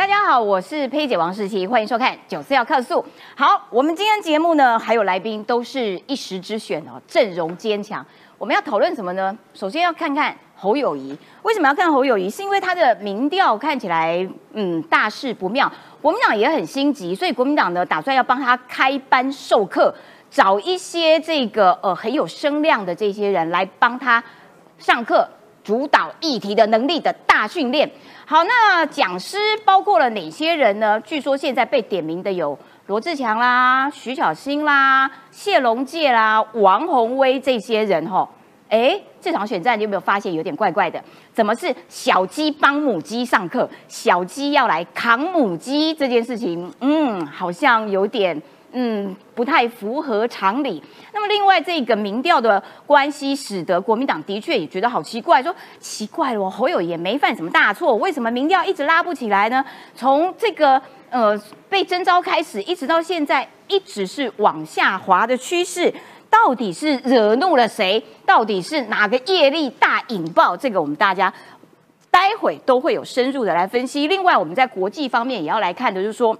大家好，我是佩姐王世琪，欢迎收看《九四要客诉》。好，我们今天节目呢，还有来宾都是一时之选哦，阵容坚强。我们要讨论什么呢？首先要看看侯友谊，为什么要看侯友谊？是因为他的民调看起来，嗯，大事不妙。国民党也很心急，所以国民党呢，打算要帮他开班授课，找一些这个呃很有声量的这些人来帮他上课，主导议题的能力的大训练。好，那讲师包括了哪些人呢？据说现在被点名的有罗志强啦、徐小新啦、谢龙介啦、王宏威这些人吼。哎，这场选战你有没有发现有点怪怪的？怎么是小鸡帮母鸡上课？小鸡要来扛母鸡这件事情，嗯，好像有点。嗯，不太符合常理。那么，另外这个民调的关系，使得国民党的确也觉得好奇怪，说奇怪了，侯友也没犯什么大错，为什么民调一直拉不起来呢？从这个呃被征召开始，一直到现在，一直是往下滑的趋势，到底是惹怒了谁？到底是哪个业力大引爆？这个我们大家待会都会有深入的来分析。另外，我们在国际方面也要来看的，就是说。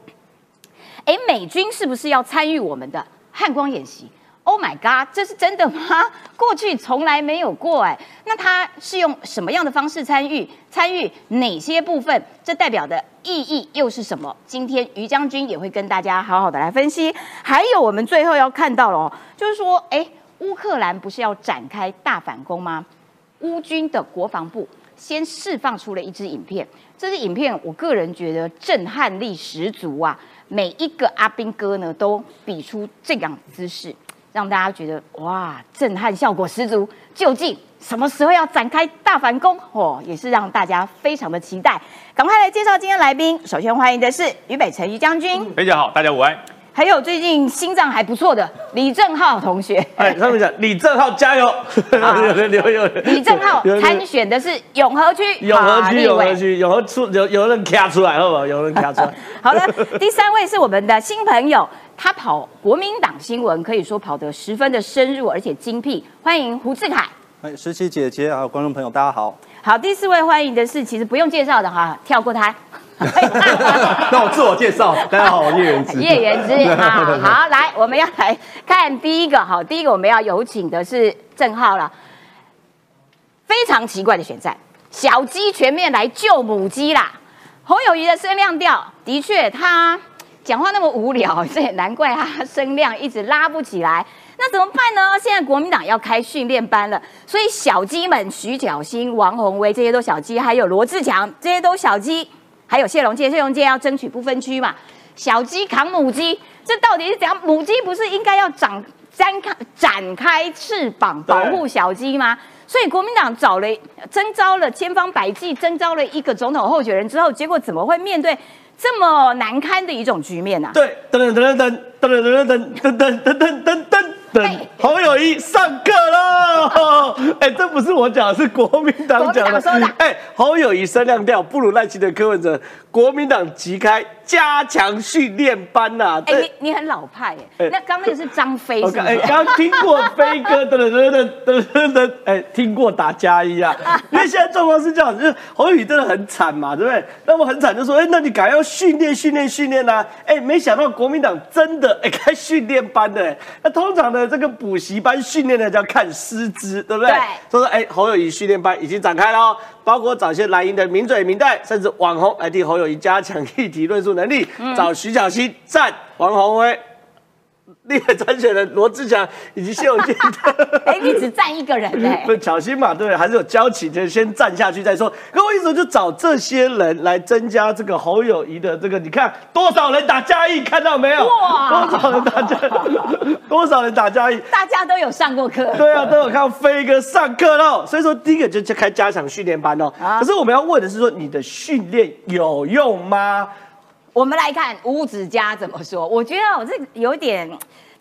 哎，美军是不是要参与我们的汉光演习？Oh my god，这是真的吗？过去从来没有过哎。那他是用什么样的方式参与？参与哪些部分？这代表的意义又是什么？今天于将军也会跟大家好好的来分析。还有，我们最后要看到了，就是说，哎，乌克兰不是要展开大反攻吗？乌军的国防部先释放出了一支影片，这支影片我个人觉得震撼力十足啊。每一个阿兵哥呢，都比出这样姿势，让大家觉得哇，震撼效果十足。究竟什么时候要展开大反攻？哦，也是让大家非常的期待。赶快来介绍今天来宾，首先欢迎的是于北辰于将军。大家好，大家午安。还有最近心脏还不错的李正浩同学，哎，他们讲李正浩加油，留 有李正浩参选的是永和区，永和区，永和区，永和出有有人卡出来，好不好？有人卡出来。好的，第三位是我们的新朋友，他跑国民党新闻，可以说跑得十分的深入而且精辟，欢迎胡志凯。哎，十七姐姐还有观众朋友，大家好。好，第四位欢迎的是，其实不用介绍的哈，跳过他。那我自我介绍，大家好，我叶元之。叶元之 啊，好，来，我们要来看第一个，好，第一个我们要有请的是郑浩了。非常奇怪的选战，小鸡全面来救母鸡啦。侯友谊的声量调，的确他讲话那么无聊，这也难怪他声量一直拉不起来。那怎么办呢？现在国民党要开训练班了，所以小鸡们，徐小新、王宏威这些都小鸡，还有罗志强这些都小鸡。还有谢龙介，谢龙介要争取不分区嘛？小鸡扛母鸡，这到底是怎样？母鸡不是应该要展展开展开翅膀保护小鸡吗？所以国民党找了征召了千方百计征召了一个总统候选人之后，结果怎么会面对这么难堪的一种局面呢？对，噔噔噔噔噔噔噔噔噔噔噔噔噔。侯友谊上课喽！哎，这不是我讲，是国民党讲的。哎，侯友谊声量调不如赖清德、柯文哲，国民党即开加强训练班呐。哎，你你很老派哎。那刚那个是张飞是哎，刚听过飞哥噔 噔噔噔噔噔，哎，听过打加一啊。因为现在状况是这样，就是侯友谊真的很惨嘛，对不对？那么很惨，就说哎，那你赶要训练训练训练呐。哎，没想到国民党真的哎开训练班的。那通常呢？这个补习班训练的叫看师资，对不对？对。说说，哎，侯友谊训练班已经展开了，包括找些蓝营的名嘴名代，甚至网红来替侯友谊加强议题论述能力，找徐小溪赞王宏威。立委参选人罗志祥以及谢永健，哎，你只站一个人嘞？不巧心嘛，对，还是有交情，就先站下去再说。可我意思就找这些人来增加这个侯友谊的这个，你看多少人打嘉义，看到没有？哇，多少人打嘉义？多少人打嘉义？大家都有上过课。对啊，都有看飞哥上课喽。所以说，第一个就就开加强训练班哦。可是我们要问的是说，你的训练有用吗？我们来看吴子嘉怎么说。我觉得我这有点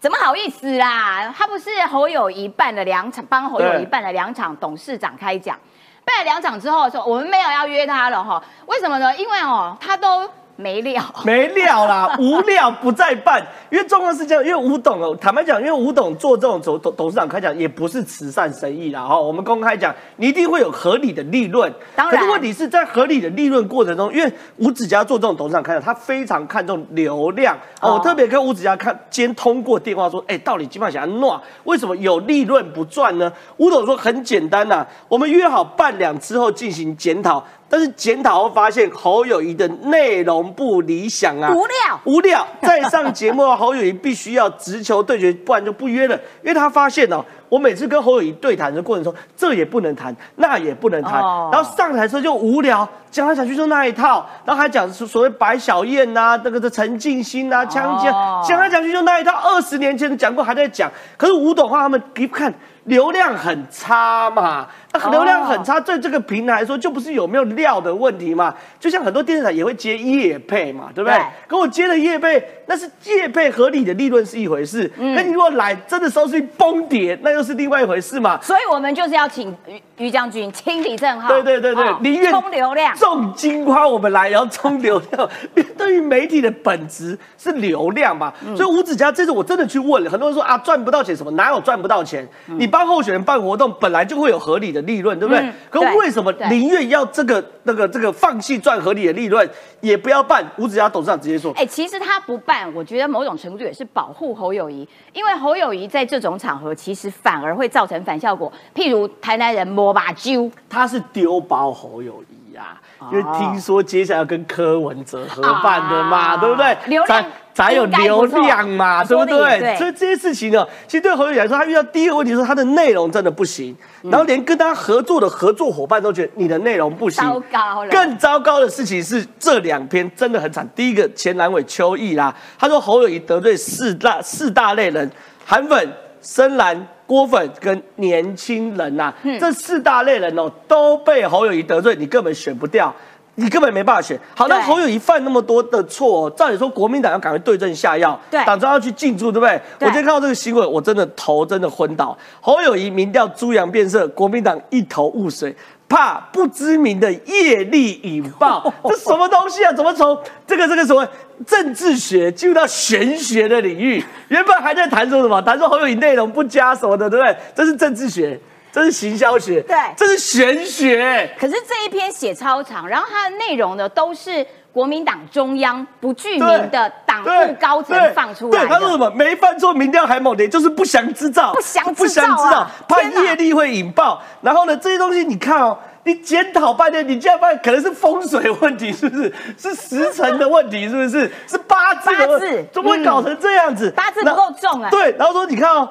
怎么好意思啦？他不是侯友谊办了两场，帮侯友谊办了两场董事长开讲，办了两场之后说我们没有要约他了哈？为什么呢？因为哦，他都没料。没料啦，无料不再办。因为状况是这样，因为吴董哦，坦白讲，因为吴董做这种董董董事长开讲也不是慈善生意啦哈。我们公开讲，你一定会有合理的利润。当然可是问题是在合理的利润过程中，因为吴子嘉做这种董事长开讲，他非常看重流量。哦，哦我特别跟吴子嘉看，兼通过电话说，哎，到底基本上想要弄，为什么有利润不赚呢？吴董说很简单呐、我们约好半两之后进行检讨。但是检讨后发现侯友谊的内容不理想啊，无料。无料。再上节目的侯友谊必须要直球对决，不然就不约了。因为他发现哦，我每次跟侯友谊对谈的过程中，这也不能谈，那也不能谈，哦。然后上台时候就无聊，讲来讲去就那一套，然后还讲所所谓白小燕呐、那个的陈静心呐、枪击哦，讲来讲去就那一套，二十年前讲过还在讲。可是吴董话他们一看流量很差嘛，流量很差，对这个平台来说就不是有没有料的问题嘛？就像很多电视台也会接业配嘛，对不对？对可我接的业配，那是业配合理的利润是一回事，嗯那、你如果来真的收视率崩跌，那又是另外一回事嘛。所以我们就是要请于于将军亲理正号，对对对对哦，宁愿冲流量。重金花我们来，然后冲流量。对于媒体的本质是流量嘛，嗯所以吴子嘉这次我真的去问了，很多人说啊赚不到钱什么，哪有赚不到钱？你帮候选人办活动，本来就会有合理的利润，对不对？嗯可为什么对宁愿要这个那个这个放弃赚合理的利润，也不要办？吴子嘉董事长直接说，哎、其实他不办，我觉得某种程度也是保护侯友谊，因为侯友谊在这种场合其实反而会造成反效果，譬如台南人摸把揪，他是丢包侯友谊呀、因为听说接下来要跟柯文哲合办的嘛，啊对不对？流量才才有流量嘛，对不对？对。所以这些事情呢，其实对侯友谊来说，他遇到第一个问题是他的内容真的不行，嗯。然后连跟他合作的合作伙伴都觉得你的内容不行，糟糕了。更糟糕的事情是这两篇真的很惨。第一个前蓝委邱毅啦，他说侯友谊得罪四大四大类人，韩粉、深蓝、郭粉跟年轻人呐、嗯。这四大类人哦都被侯友谊得罪，你根本选不掉。你根本没办法选。好，那侯友谊犯那么多的错、哦，照理说国民党要赶快对症下药，对党中央要去进驻，对不对？对我今天看到这个新闻，我真的头真的昏倒。侯友谊民调猪羊变色，国民党一头雾水。怕不知名的业力引爆，这什么东西啊？怎么从这个这个什么政治学进入到玄学的领域？原本还在谈说什么？谈说侯友谊内容不佳什么的，对不对？这是政治学，这是行销学，对这是玄学。可是这一篇写超长，然后它的内容呢都是国民党中央不具名的党务高层放出来对，他说什的。么没犯错，民调还猛烈，就是不祥之兆，不祥之兆啊不祥之兆，怕业力会引爆。然后呢，这些东西你看哦。你检讨半天，你竟然发现可能是风水问题，是不是？是时辰的问题，是不是？是八字的问八字怎么会搞成这样子？八字不够重啊对，然后说你看哦，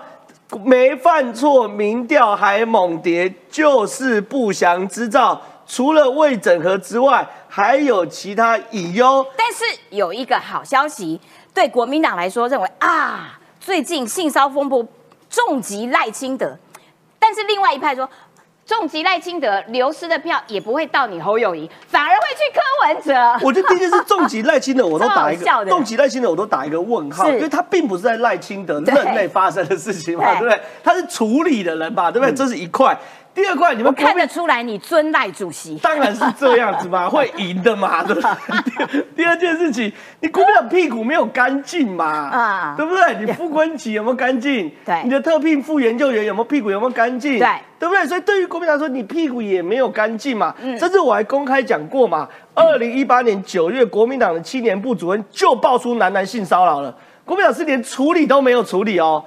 没犯错，民调还猛跌，就是不祥之兆。除了未整合之外，还有其他隐忧。但是有一个好消息，对国民党来说，认为啊，最近性骚风波重击赖清德，但是另外一派说。重疾赖清德流失的票也不会到你侯友谊，反而会去柯文哲。我觉得第一件事，重疾赖清德我都打一个重疾赖清德我都打一个问号，因为他并不是在赖清德任内发生的事情嘛，对对不对？他是处理的人吧，对不对？这是一块。第二块，你我们看得出来你尊赖主席。当然是这样子嘛，会赢的嘛，对不对？第 第二件事情，你国民党屁股没有干净嘛，啊啊，对不对？你副官级有没有干净？对你的特聘副研究员有没有屁股有没有干净？对，对不对？所以对于国民党说，你屁股也没有干净嘛。嗯甚至我还公开讲过嘛，二零一八年九月，国民党的青年部主任就爆出男男性骚扰了，国民党是连处理都没有处理哦。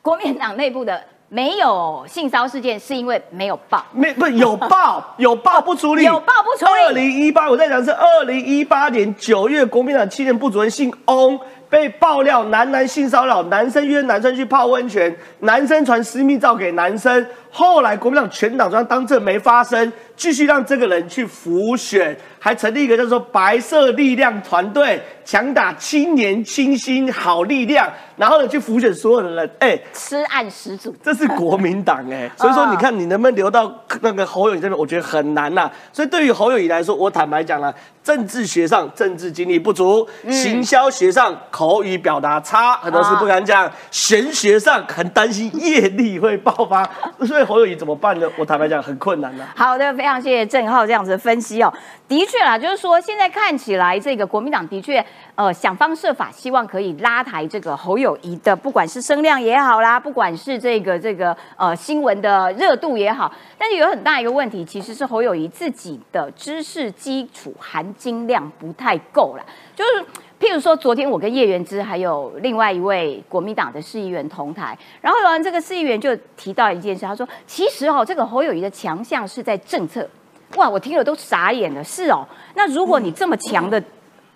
国民党内部的没有性骚事件，是因为没有报。没不有报 有报不处理，有报不处理二零一八，我在讲是二零一八年九月，国民党青年部主任姓翁被爆料男男性骚扰，男生约男生去泡温泉，男生传私密照给男生。后来国民党全党中央当政没发生，继续让这个人去浮选，还成立一个叫做白色力量团队，强打青年清新好力量，然后呢去浮选所有的人。哎、吃案始祖。这是国民党哎、所以说你看你能不能留到那个侯友谊这边，我觉得很难呐、所以对于侯友谊来说，我坦白讲了，政治学上政治经历不足，行销学上口语表达差，很多事不敢讲，玄学上很担心业力会爆发，所以侯友谊怎么办呢？我坦白讲很困难的、好的，非常谢谢郑浩这样子的分析哦。的确啦，就是说现在看起来，这个国民党的确呃想方设法，希望可以拉抬这个侯友谊的，不管是声量也好啦，不管是这个这个呃新闻的热度也好，但是有很大一个问题，其实是侯友谊自己的知识基础含金量不太够了，就是。譬如说，昨天我跟叶元之还有另外一位国民党的市议员同台，然后呢，这个市议员就提到一件事，他说：“其实哦，这个侯友谊的强项是在政策。”哇，我听了都傻眼了。是哦，那如果你这么强的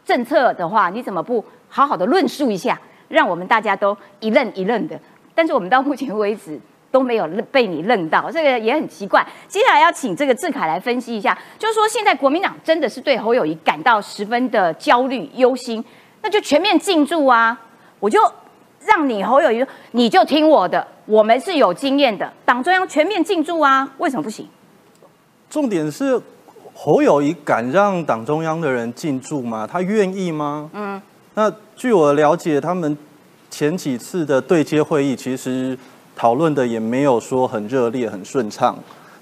政策的话，你怎么不好好的论述一下，让我们大家都一愣一愣的？但是我们到目前为止。都没有被你愣到，这个也很奇怪。接下来要请这个志凯来分析一下，就是说现在国民党真的是对侯友谊感到十分的焦虑忧心，那就全面进驻啊！我就让你侯友谊，你就听我的，我们是有经验的，党中央全面进驻啊，为什么不行？重点是侯友谊敢让党中央的人进驻吗？他愿意吗？嗯，那据我了解，他们前几次的对接会议其实。讨论的也没有说很热烈、很顺畅。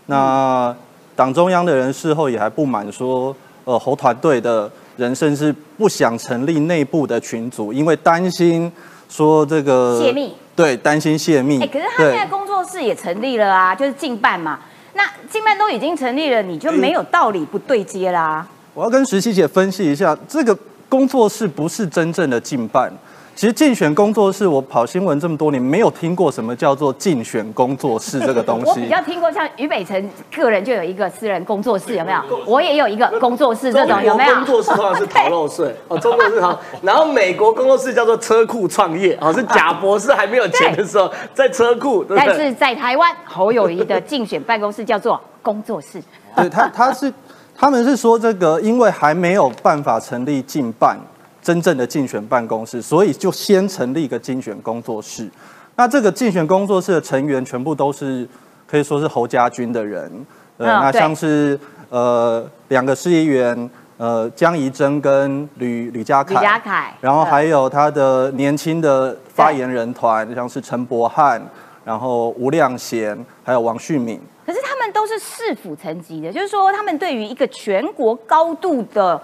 那党中央的人事后也还不满，说呃侯团队的人甚至不想成立内部的群组，因为担心说这个泄密。对，担心泄密。哎，可是他现在工作室也成立了啊，就是竞办嘛。那竞办都已经成立了，你就没有道理不对接啦。我要跟石溪姐分析一下，这个工作室不是真正的竞办。其实竞选工作室，我跑新闻这么多年，没有听过什么叫做竞选工作室这个东西。我比较听过，像于北辰个人就有一个私人工作室，有没有？我也有一个工作室，这种有没有？工作室通常是逃漏税 哦，中国是好。然后美国工作室叫做车库创业，哦，是贾博士还没有钱的时候在车库。但是在台湾，侯友谊的竞选办公室叫做工作室。对他，他是他们是说这个，因为还没有办法成立竞办。真正的竞选办公室，所以就先成立一个竞选工作室。那这个竞选工作室的成员全部都是可以说是侯家军的人。呃，那像是呃两个市议员，呃江宜珍跟吕吕家凯。吕家凯。然后还有他的年轻的发言人团，像是陈柏翰，然后吴亮贤，还有王旭敏。可是他们都是市府层级的，就是说他们对于一个全国高度的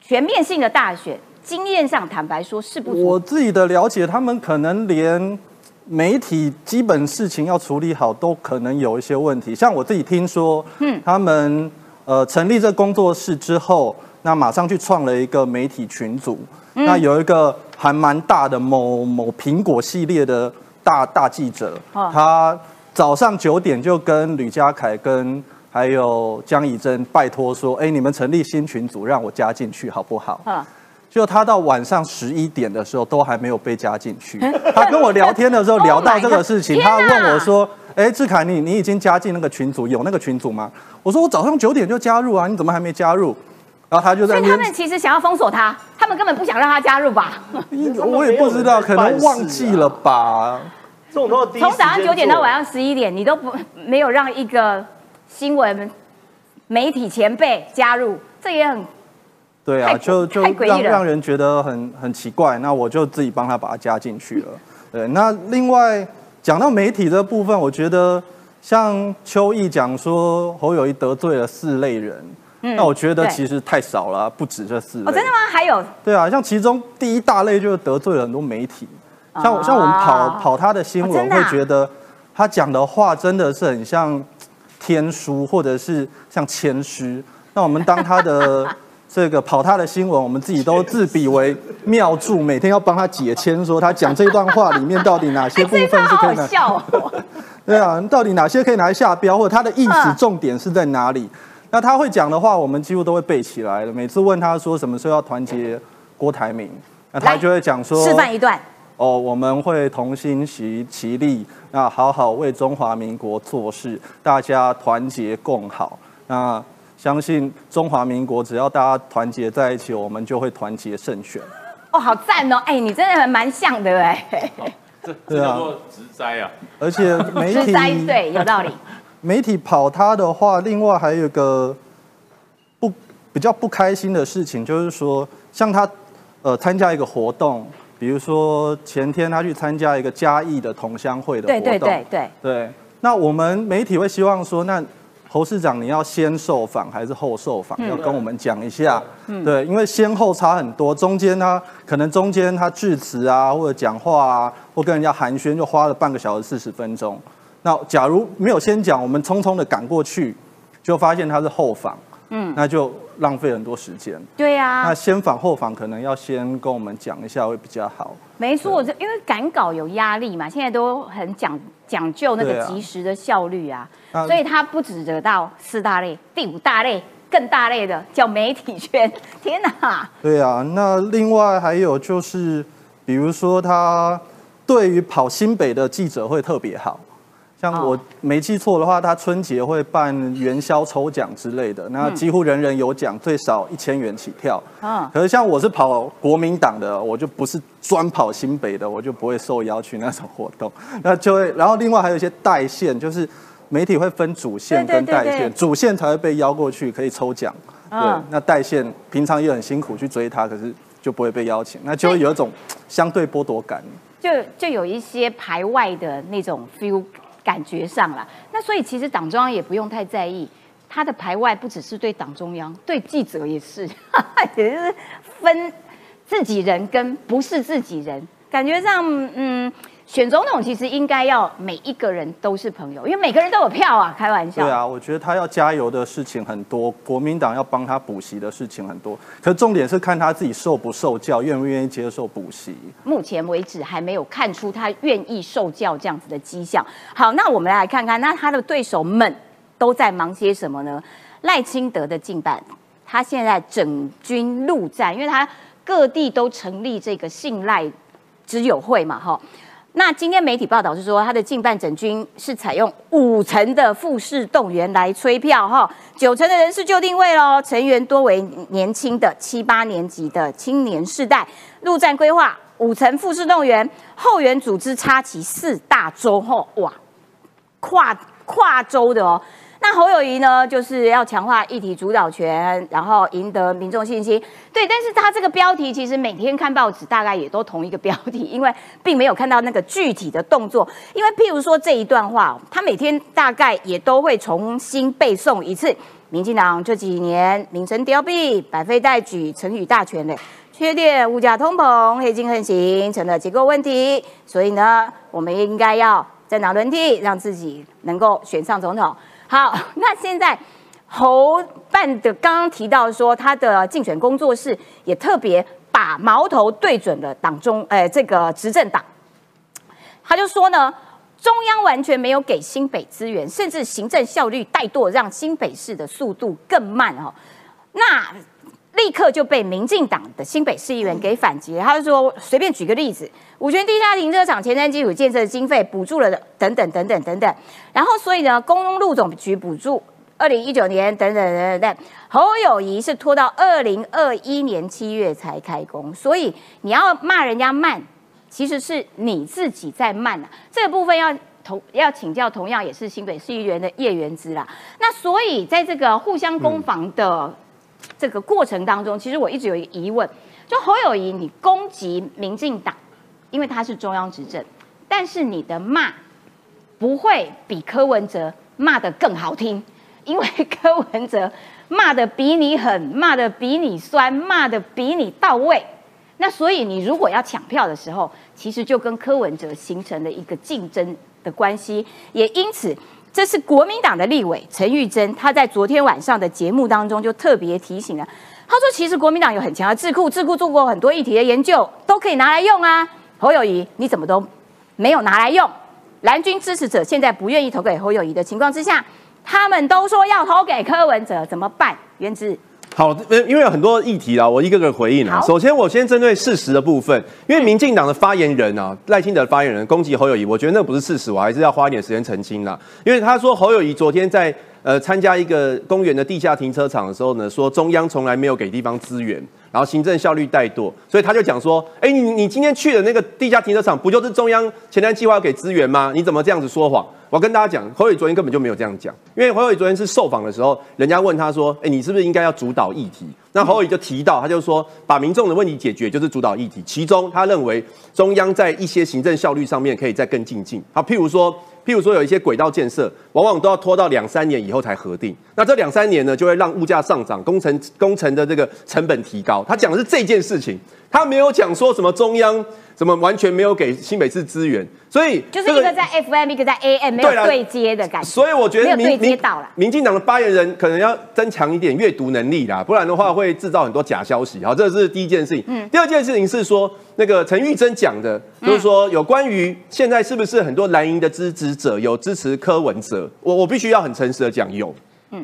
全面性的大选。经验上，坦白说是不。我自己的了解，他们可能连媒体基本事情要处理好，都可能有一些问题。像我自己听说，嗯，他们呃成立这工作室之后，那马上去创了一个媒体群组，那有一个还蛮大的某某苹果系列的大大记者，他早上九点就跟吕家凯跟还有江以真拜托说，哎，你们成立新群组，让我加进去好不好？就他到晚上十一点的时候都还没有被加进去。他跟我聊天的时候聊到这个事情，他问我说：“哎，志凯，你你已经加进那个群组，有那个群组吗？”我说：“我早上九点就加入啊，你怎么还没加入？”然后他就在。所以他们其实想要封锁他，他们根本不想让他加入吧？我也不知道，可能忘记了吧。从早上九点到晚上十一点，你都不没有让一个新闻媒体前辈加入，这也很。对啊，就就让让人觉得很很奇怪，那我就自己帮他把它加进去了。对，那另外讲到媒体的部分，我觉得像邱毅讲说侯友谊得罪了四类人，那我觉得其实太少了，不止这四类。哦，真的吗？还有？对啊，像其中第一大类就是得罪了很多媒体，像像我们跑跑他的新闻，会觉得他讲的话真的是很像天书，或者是像谦虚。那我们当他的。这个跑他的新闻，我们自己都自比为妙著，每天要帮他解签，说他讲这段话里面到底哪些部分是可以拿？对啊，到底哪些可以拿来下标，或者他的意思重点是在哪里？那他会讲的话，我们几乎都会背起来了。每次问他说什么时候要团结郭台铭，那他就会讲说示范一段哦，我们会同心齐齐力，那好好为中华民国做事，大家团结共好。那相信中华民国，只要大家团结在一起，我们就会团结胜选。哦，好赞哦！哎，你真的蛮像的哎。这这叫做直灾啊！而且媒体 对有道理。媒体跑他的话，另外还有一个不比较不开心的事情，就是说，像他呃参加一个活动，比如说前天他去参加一个嘉义的同乡会的活动，对对对对，对。那我们媒体会希望说，那侯市长你要先受访还是后受访？要跟我们讲一下，对，因为先后差很多，中间他可能中间他致辞啊，或者讲话啊，或跟人家寒暄，就花了半个小时四十分钟。那假如没有先讲，我们匆匆的赶过去，就发现他是后访，嗯，那就浪费很多时间。对呀，那先访后访可能要先跟我们讲一下会比较好。没错，这因为赶稿有压力嘛，现在都很讲讲究那个及时的效率啊，所以他不止得到四大类，第五大类更大类的叫媒体圈。天哪！对啊，那另外还有就是，比如说他对于跑新北的记者会特别好。像我没记错的话，他春节会办元宵抽奖之类的，那几乎人人有奖，最少一千元起跳。啊，可是像我是跑国民党的，我就不是专跑新北的，我就不会受邀去那种活动。那就会，然后另外还有一些代线，就是媒体会分主线跟代线，主线才会被邀过去可以抽奖。对，那代线平常也很辛苦去追他，可是就不会被邀请，那就会有一种相对剥夺感。就就有一些排外的那种 feel。感觉上了，那所以其实党中央也不用太在意他的排外，不只是对党中央，对记者也是，也就是分自己人跟不是自己人。感觉上，嗯，选总统其实应该要每一个人都是朋友，因为每个人都有票啊，开玩笑。对啊，我觉得他要加油的事情很多，国民党要帮他补习的事情很多，可重点是看他自己受不受教，愿不愿意接受补习。目前为止还没有看出他愿意受教这样子的迹象。好，那我们来看看，那他的对手们都在忙些什么呢？赖清德的近办，他现在整军陆战，因为他各地都成立这个信赖。之友会嘛哈，那今天媒体报道是说，他的近半整军是采用五成的复式动员来催票哈，九成的人是就定位喽，成员多为年轻的七八年级的青年世代，陆战规划五成复式动员，后援组织插旗四大洲哈哇，跨跨州的哦。那侯友谊呢，就是要强化议题主导权，然后赢得民众信心。对，但是他这个标题其实每天看报纸大概也都同一个标题，因为并没有看到那个具体的动作。因为譬如说这一段话，他每天大概也都会重新背诵一次。民进党这几年名声凋敝，百废待举，成语大全的缺点，物价通膨，黑金横行，成了结构问题。所以呢，我们应该要政党轮替，让自己能够选上总统。好，那现在侯办的刚刚提到说，他的竞选工作室也特别把矛头对准了党中，呃，这个执政党。他就说呢，中央完全没有给新北资源，甚至行政效率怠惰，让新北市的速度更慢哦。那立刻就被民进党的新北市议员给反击。他就说，随便举个例子。五泉地下停车场前瞻基础建设的经费补助了等等等等等等，然后所以呢，公路总局补助二零一九年等等等等等，侯友谊是拖到二零二一年七月才开工，所以你要骂人家慢，其实是你自己在慢啊。这个部分要同要请教，同样也是新北市议员的叶元之啦。那所以在这个互相攻防的这个过程当中，其实我一直有一个疑问，就侯友谊你攻击民进党。因为他是中央执政，但是你的骂不会比柯文哲骂的更好听，因为柯文哲骂的比你狠，骂的比你酸，骂的比你到位。那所以你如果要抢票的时候，其实就跟柯文哲形成了一个竞争的关系。也因此，这是国民党的立委陈玉珍，他在昨天晚上的节目当中就特别提醒了，他说：“其实国民党有很强的智库，智库做过很多议题的研究，都可以拿来用啊。”侯友谊，你怎么都没有拿来用？蓝军支持者现在不愿意投给侯友谊的情况之下，他们都说要投给柯文哲，怎么办？原子好，因为有很多议题啊，我一个个回应啊。首先，我先针对事实的部分，因为民进党的发言人啊，赖清德发言人攻击侯友谊，我觉得那不是事实，我还是要花一点时间澄清啦。因为他说侯友谊昨天在呃参加一个公园的地下停车场的时候呢，说中央从来没有给地方资源。然后行政效率怠惰，所以他就讲说：“哎，你你今天去的那个地下停车场，不就是中央前瞻计划给资源吗？你怎么这样子说谎？”我跟大家讲，侯友昨天根本就没有这样讲，因为侯友昨天是受访的时候，人家问他说：“哎，你是不是应该要主导议题？”那侯友就提到，他就说，把民众的问题解决就是主导议题，其中他认为中央在一些行政效率上面可以再更进进。好，譬如说。譬如说，有一些轨道建设，往往都要拖到两三年以后才核定。那这两三年呢，就会让物价上涨，工程工程的这个成本提高。他讲的是这件事情，他没有讲说什么中央。什么完全没有给新北市资源？所以就是一个在 FM，一个在 AM，没有对接的感觉。所以我觉得民民民进党的发言人可能要增强一点阅读能力啦，不然的话会制造很多假消息。好，这是第一件事情。嗯。第二件事情是说，那个陈玉珍讲的，就是说有关于现在是不是很多蓝营的支持者有支持柯文哲？我我必须要很诚实的讲，有，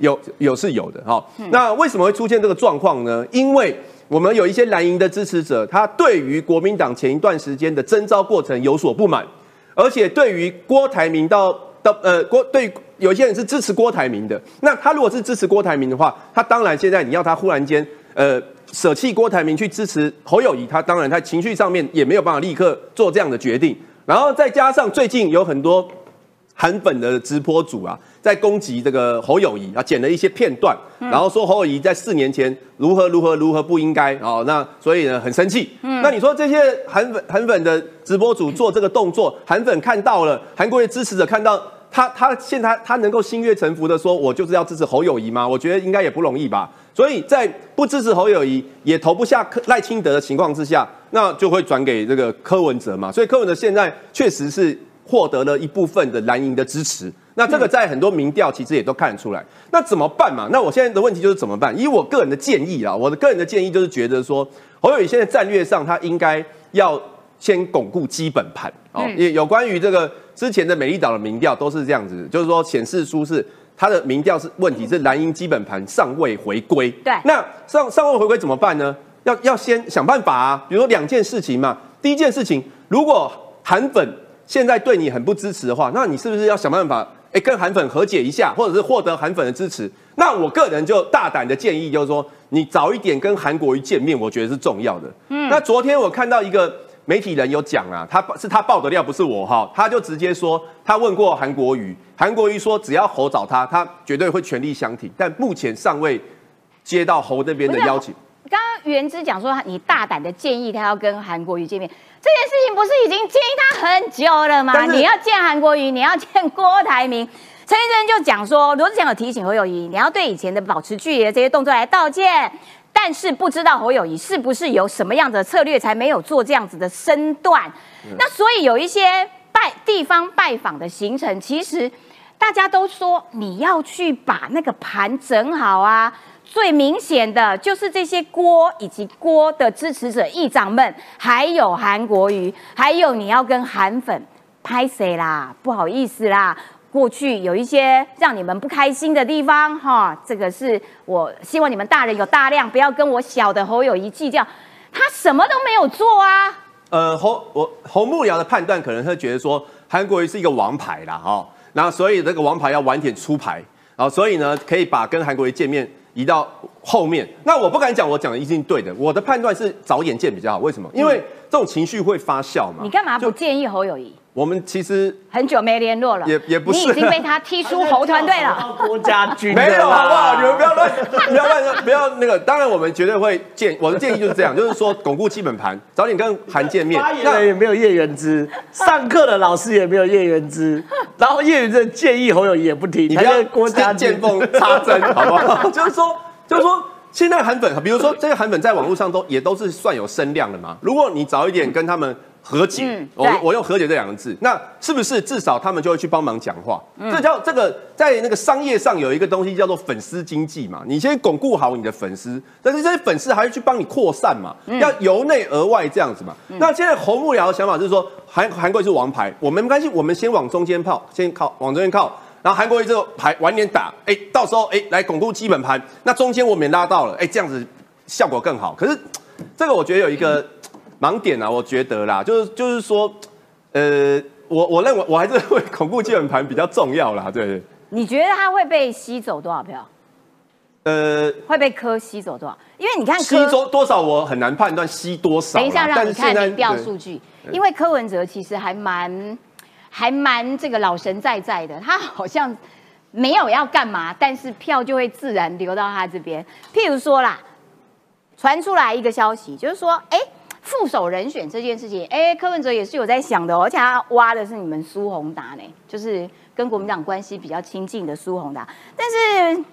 有有是有的。好，那为什么会出现这个状况呢？因为我们有一些蓝营的支持者，他对于国民党前一段时间的征召过程有所不满，而且对于郭台铭到到呃郭对有些人是支持郭台铭的，那他如果是支持郭台铭的话，他当然现在你要他忽然间呃舍弃郭台铭去支持侯友谊，他当然他情绪上面也没有办法立刻做这样的决定，然后再加上最近有很多韩粉的直播组啊。在攻击这个侯友谊啊，剪了一些片段，然后说侯友谊在四年前如何如何如何不应该哦，那所以呢很生气。那你说这些韩粉韩粉的直播组做这个动作，韩粉看到了，韩国的支持者看到他他现在他能够心悦诚服的说，我就是要支持侯友谊吗？我觉得应该也不容易吧。所以在不支持侯友谊，也投不下赖清德的情况之下，那就会转给这个柯文哲嘛。所以柯文哲现在确实是获得了一部分的蓝营的支持。那这个在很多民调其实也都看得出来。那怎么办嘛？那我现在的问题就是怎么办？以我个人的建议啊，我的个人的建议就是觉得说，侯友宜现在战略上他应该要先巩固基本盘哦。也有关于这个之前的美丽岛的民调都是这样子，就是说显示出是他的民调是问题是蓝营基本盘尚未回归。对。那尚尚未回归怎么办呢？要要先想办法啊。比如说两件事情嘛。第一件事情，如果韩粉现在对你很不支持的话，那你是不是要想办法？哎，跟韩粉和解一下，或者是获得韩粉的支持，那我个人就大胆的建议，就是说你早一点跟韩国瑜见面，我觉得是重要的。嗯，那昨天我看到一个媒体人有讲啊，他是他爆的料，不是我哈，他就直接说他问过韩国瑜，韩国瑜说只要侯找他，他绝对会全力相挺，但目前尚未接到侯那边的邀请。刚刚袁之讲说，你大胆的建议他要跟韩国瑜见面，这件事情不是已经建议他很久了吗？你要见韩国瑜，你要见郭台铭，陈先生就讲说，罗志祥有提醒侯友谊，你要对以前的保持距离的这些动作来道歉，但是不知道侯友谊是不是有什么样的策略才没有做这样子的身段。那所以有一些拜地方拜访的行程，其实大家都说你要去把那个盘整好啊。最明显的就是这些郭以及郭的支持者议长们，还有韩国瑜，还有你要跟韩粉拍谁啦？不好意思啦，过去有一些让你们不开心的地方哈，这个是我希望你们大人有大量，不要跟我小的侯友谊计较，他什么都没有做啊。呃，侯我侯幕僚的判断可能会觉得说韩国瑜是一个王牌啦哈，那所以这个王牌要晚点出牌，然后所以呢可以把跟韩国瑜见面。移到后面，那我不敢讲，我讲的一定对的。我的判断是早眼见比较好。为什么？因为这种情绪会发酵嘛。你干嘛不建议侯友谊？我们其实很久没联络了，也也不是，你已经被他踢出猴团队了。郭家军没有好不好？你们不要乱，不要乱，不要那个。当然，我们绝对会建，我的建议就是这样，就是说巩固基本盘，早点跟韩见面。那也没有叶元之，上课的老师也没有叶元之，然后叶元之建议侯友谊也不听，你不要郭家见缝插针，好不好？就是说，就是说，现在韩粉，比如说这个韩粉在网络上都也都是算有声量的嘛。如果你早一点跟他们。和解，我我用和解这两个字，那是不是至少他们就会去帮忙讲话？这叫这个在那个商业上有一个东西叫做粉丝经济嘛？你先巩固好你的粉丝，但是这些粉丝还要去帮你扩散嘛？要由内而外这样子嘛？那现在侯幕僚的想法就是说，韩韩国是王牌，我们没关系，我们先往中间靠，先靠往中间靠，然后韩国这个牌晚点打，哎，到时候哎来巩固基本盘，那中间我们也拉到了，哎，这样子效果更好。可是这个我觉得有一个。盲点啊，我觉得啦，就是就是说，呃，我我认为我还是会恐怖基本盘比较重要啦，对。你觉得他会被吸走多少票？呃，会被柯吸走多少？因为你看吸多多少，我很难判断吸多少。等一下让你看民调数据，因为柯文哲其实还蛮。还蛮这个老神在在的，他好像没有要干嘛，但是票就会自然流到他这边。譬如说啦，传出来一个消息，就是说，哎，副手人选这件事情，哎，柯文哲也是有在想的，而且他挖的是你们苏宏达呢，就是跟国民党关系比较亲近的苏宏达，但是。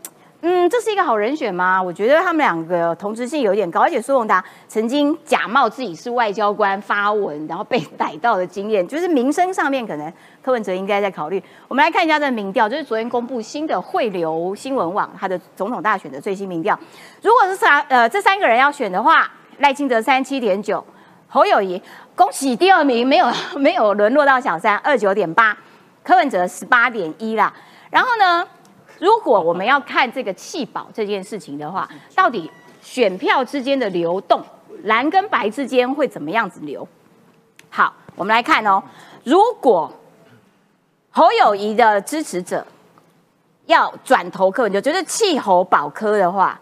嗯，这是一个好人选吗？我觉得他们两个同质性有点高，而且苏宏达曾经假冒自己是外交官发文，然后被逮到的经验，就是名声上面可能柯文哲应该在考虑。我们来看一下这民调，就是昨天公布新的汇流新闻网它的总统大选的最新民调。如果是三呃这三个人要选的话，赖清德三七点九，侯友谊恭喜第二名没有 没有沦落到小三二九点八，柯文哲十八点一啦。然后呢？如果我们要看这个弃保这件事情的话，到底选票之间的流动，蓝跟白之间会怎么样子流？好，我们来看哦。如果侯友谊的支持者要转投柯文哲，就是弃侯保柯的话，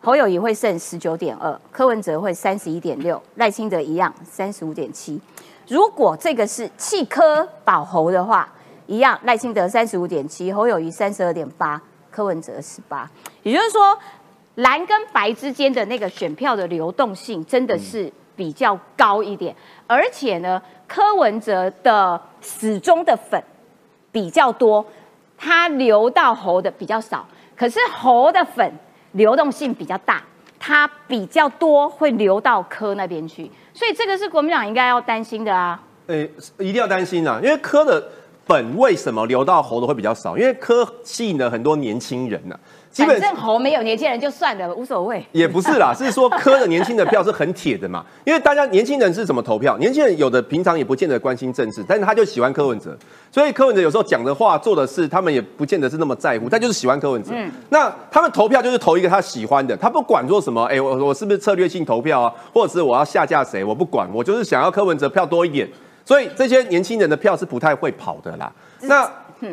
侯友谊会剩十九点二，柯文哲会三十一点六，赖清德一样三十五点七。如果这个是弃科保侯的话，一样，赖清德三十五点七，侯友谊三十二点八，柯文哲十八。也就是说，蓝跟白之间的那个选票的流动性真的是比较高一点，而且呢，柯文哲的始终的粉比较多，他流到侯的比较少。可是侯的粉流动性比较大，它比较多会流到科那边去，所以这个是国民党应该要担心的啊。诶，一定要担心啊，因为科的。本为什么流到喉的会比较少？因为科吸引了很多年轻人呐。反正侯没有年轻人就算了，无所谓。也不是啦，是说科的年轻的票是很铁的嘛。因为大家年轻人是怎么投票？年轻人有的平常也不见得关心政治，但是他就喜欢柯文哲，所以柯文哲有时候讲的话、做的事，他们也不见得是那么在乎，他就是喜欢柯文哲。嗯。那他们投票就是投一个他喜欢的，他不管做什么，哎，我我是不是策略性投票啊？或者是我要下架谁？我不管，我就是想要柯文哲票多一点。所以这些年轻人的票是不太会跑的啦。那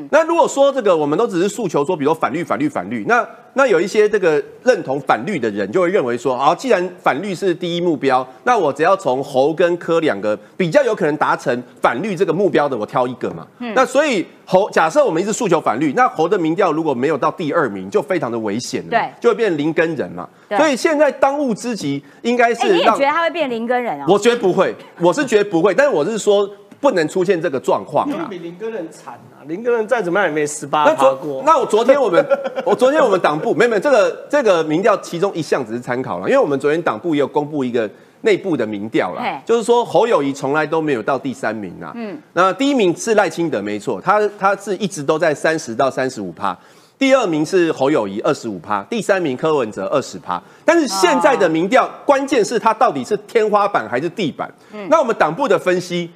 那如果说这个，我们都只是诉求说，比如反绿、反绿、反绿，那。那有一些这个认同反绿的人就会认为说，好，既然反绿是第一目标，那我只要从侯跟柯两个比较有可能达成反绿这个目标的，我挑一个嘛。嗯那所以侯假设我们一直诉求反绿，那侯的民调如果没有到第二名，就非常的危险了，对，就会变零根人嘛。所以现在当务之急应该是，你也觉得他会变零根人啊？我觉得不会，我是觉得不会，但是我是说。不能出现这个状况啊！比林根人惨啊！林根人再怎么样也没十八趴过。那我昨天我们，我昨天我们党部没没这个这个民调，其中一项只是参考了，因为我们昨天党部也有公布一个内部的民调了，就是说侯友谊从来都没有到第三名啊。嗯，那第一名是赖清德，没错，他他是一直都在三十到三十五趴。第二名是侯友谊二十五趴，第三名柯文哲二十趴。但是现在的民调，关键是他到底是天花板还是地板？嗯，那我们党部的分析。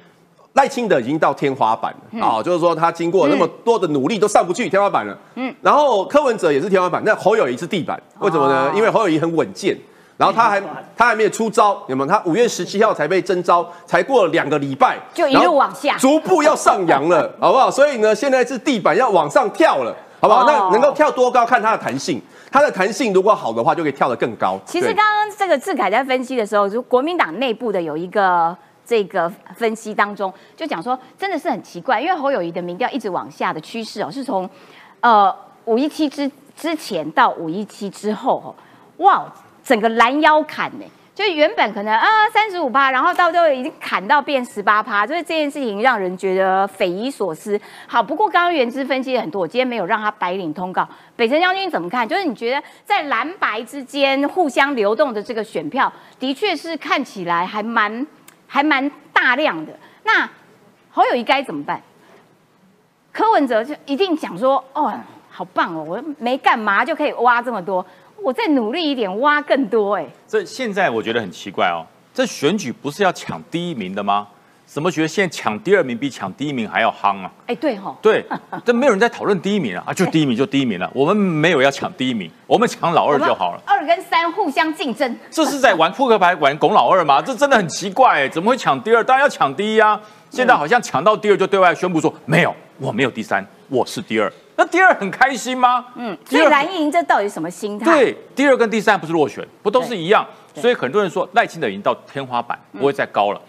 赖清德已经到天花板了啊，就是说他经过那么多的努力都上不去天花板了。嗯，然后柯文哲也是天花板，那侯友谊是地板，为什么呢？因为侯友谊很稳健，然后他还他还没有出招，有没有？他五月十七号才被征召，才过了两个礼拜，就一路往下，逐步要上扬了，好不好？所以呢，现在是地板要往上跳了，好不好？那能够跳多高，看它的弹性，它的弹性如果好的话，就可以跳得更高。其实刚刚这个志凯在分析的时候，就国民党内部的有一个。这个分析当中就讲说，真的是很奇怪，因为侯友谊的民调一直往下的趋势哦，是从呃五一七之之前到五一七之后哦，哇，整个拦腰砍呢，就原本可能啊三十五趴，然后到最后已经砍到变十八趴，就是这件事情让人觉得匪夷所思。好，不过刚刚原之分析很多，我今天没有让他白领通告。北辰将军怎么看？就是你觉得在蓝白之间互相流动的这个选票，的确是看起来还蛮。还蛮大量的，那侯友谊该怎么办？柯文哲就一定讲说：“哦，好棒哦，我没干嘛就可以挖这么多，我再努力一点挖更多。”哎，这现在我觉得很奇怪哦，这选举不是要抢第一名的吗？怎么觉得现在抢第二名比抢第一名还要夯啊？哎，对哈，对，这没有人在讨论第一名啊，啊，就第一名就第一名了，我们没有要抢第一名，我们抢老二就好了。二跟三互相竞争，这是在玩扑克牌玩拱老二吗？这真的很奇怪，怎么会抢第二？当然要抢第一啊！现在好像抢到第二就对外宣布说没有，我没有第三，我是第二。那第二很开心吗？嗯，所以蓝营这到底什么心态？对，第二跟第三不是落选，不都是一样？所以很多人说赖清德已经到天花板，不会再高了。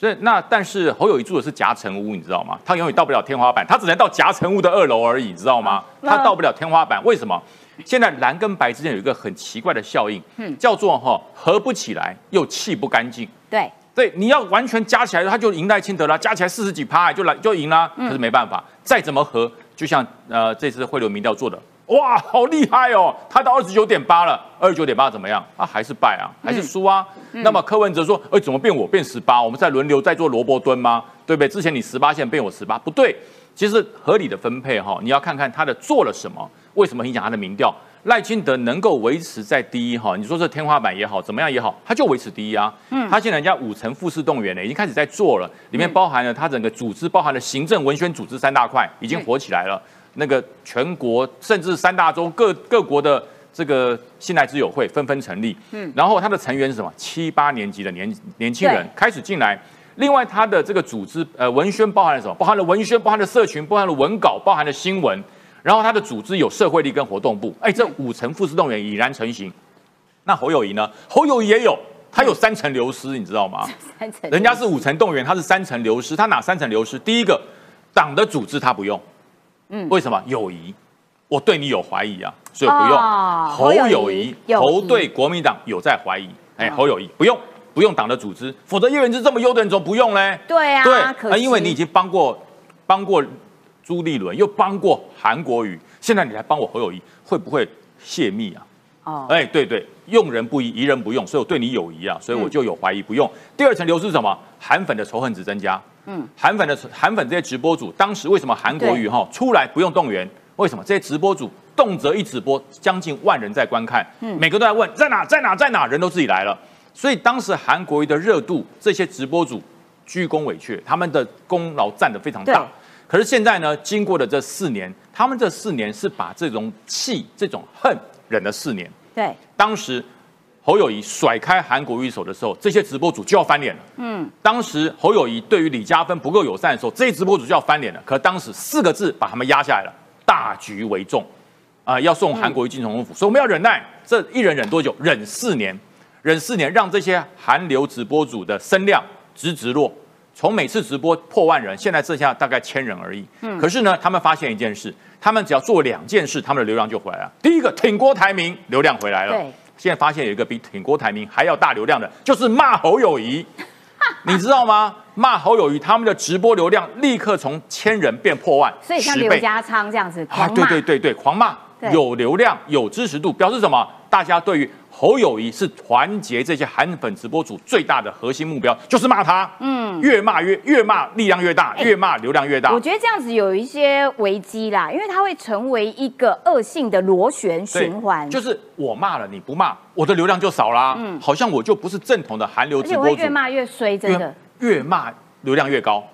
所以那但是侯友谊住的是夹层屋，你知道吗？他永远到不了天花板，他只能到夹层屋的二楼而已，你知道吗？他到不了天花板，为什么？现在蓝跟白之间有一个很奇怪的效应，嗯叫做哈合不起来又气不干净。对，对，你要完全加起来，他就赢赖清德了，加起来四十几趴就来就赢了。可是没办法，再怎么合，就像呃这次汇流民调做的，哇，好厉害哦，他到二十九点八了，二十九点八怎么样？啊，还是败啊，还是输啊。那么柯文哲说，哎，怎么变我变十八？我们在轮流在做萝卜蹲吗？对不对？之前你十八线变我十八，不对。其实合理的分配哈，你要看看他的做了什么，为什么影响他的民调？赖清德能够维持在第一哈，你说这天花板也好，怎么样也好，他就维持第一啊。嗯，他现在人家五层复式动员呢，已经开始在做了，里面包含了他整个组织，包含了行政、文宣、组织三大块，已经火起来了。那个全国甚至三大洲各各国的这个信赖之友会纷纷成立，嗯，然后他的成员是什么？七八年级的年年轻人对开始进来。另外，他的这个组织呃文宣包含了什么？包含了文宣，包含了社群，包含了文稿，包含了新闻。然后他的组织有社会力跟活动部，哎，这五层复式动员已然成型。那侯友谊呢？侯友谊也有，他有三层流失，你知道吗？三层，人家是五层动员，他是三层流失。他哪三层流失？第一个，党的组织他不用，嗯，为什么？友谊，我对你有怀疑啊，所以不用。哦侯侯友友谊，侯对国民党有在怀疑，哎，侯友谊不用。不用党的组织，否则叶元之这么优的人怎么不用嘞？对啊对，因为你已经帮过帮过朱立伦，又帮过韩国瑜，现在你来帮我侯友谊，会不会泄密啊？哦，哎，对对，用人不疑，疑人不用，所以我对你有疑啊，所以我就有怀疑，不用。第二层流失是什么？韩粉的仇恨值增加。嗯，韩粉的韩粉这些直播主，当时为什么韩国瑜哈出来不用动员？为什么这些直播主动辄一直播，将近万人在观看，每个都在问在哪在哪在哪，人都自己来了。所以当时韩国瑜的热度，这些直播主居功伟阙，他们的功劳占得非常大。可是现在呢，经过了这四年，他们这四年是把这种气、这种恨忍了四年。对，当时侯友谊甩开韩国瑜手的时候，这些直播主就要翻脸了。嗯，当时侯友谊对于李嘉芬不够友善的时候，这些直播主就要翻脸了。可当时四个字把他们压下来了：大局为重。啊、要送韩国瑜进总统府，所以我们要忍耐。这一忍忍多久？忍四年，忍四年，让这些韩流直播主的声量直直落。从每次直播破万人，现在剩下大概千人而已。嗯，可是呢，他们发现一件事，他们只要做两件事，他们的流量就回来了。第一个，挺郭台铭，流量回来了。对，现在发现有一个比挺郭台铭还要大流量的，就是骂侯友谊。你知道吗？骂侯友谊，他们的直播流量立刻从千人变破万，所以像刘家昌这样子啊，对对对对，狂骂，有流量，有支持度，表示什么？大家对于侯友谊是团结这些韩粉直播主最大的核心目标，就是骂他。嗯，越骂越越骂力量越大，哎越骂流量越大我。觉得这样子有一些危机啦，因为它会成为一个恶性的螺旋循环，就是我骂了你不骂，我的流量就少啦。嗯，好像我就不是正统的韩流直播主。会越骂越衰，真的。越越骂流量越高，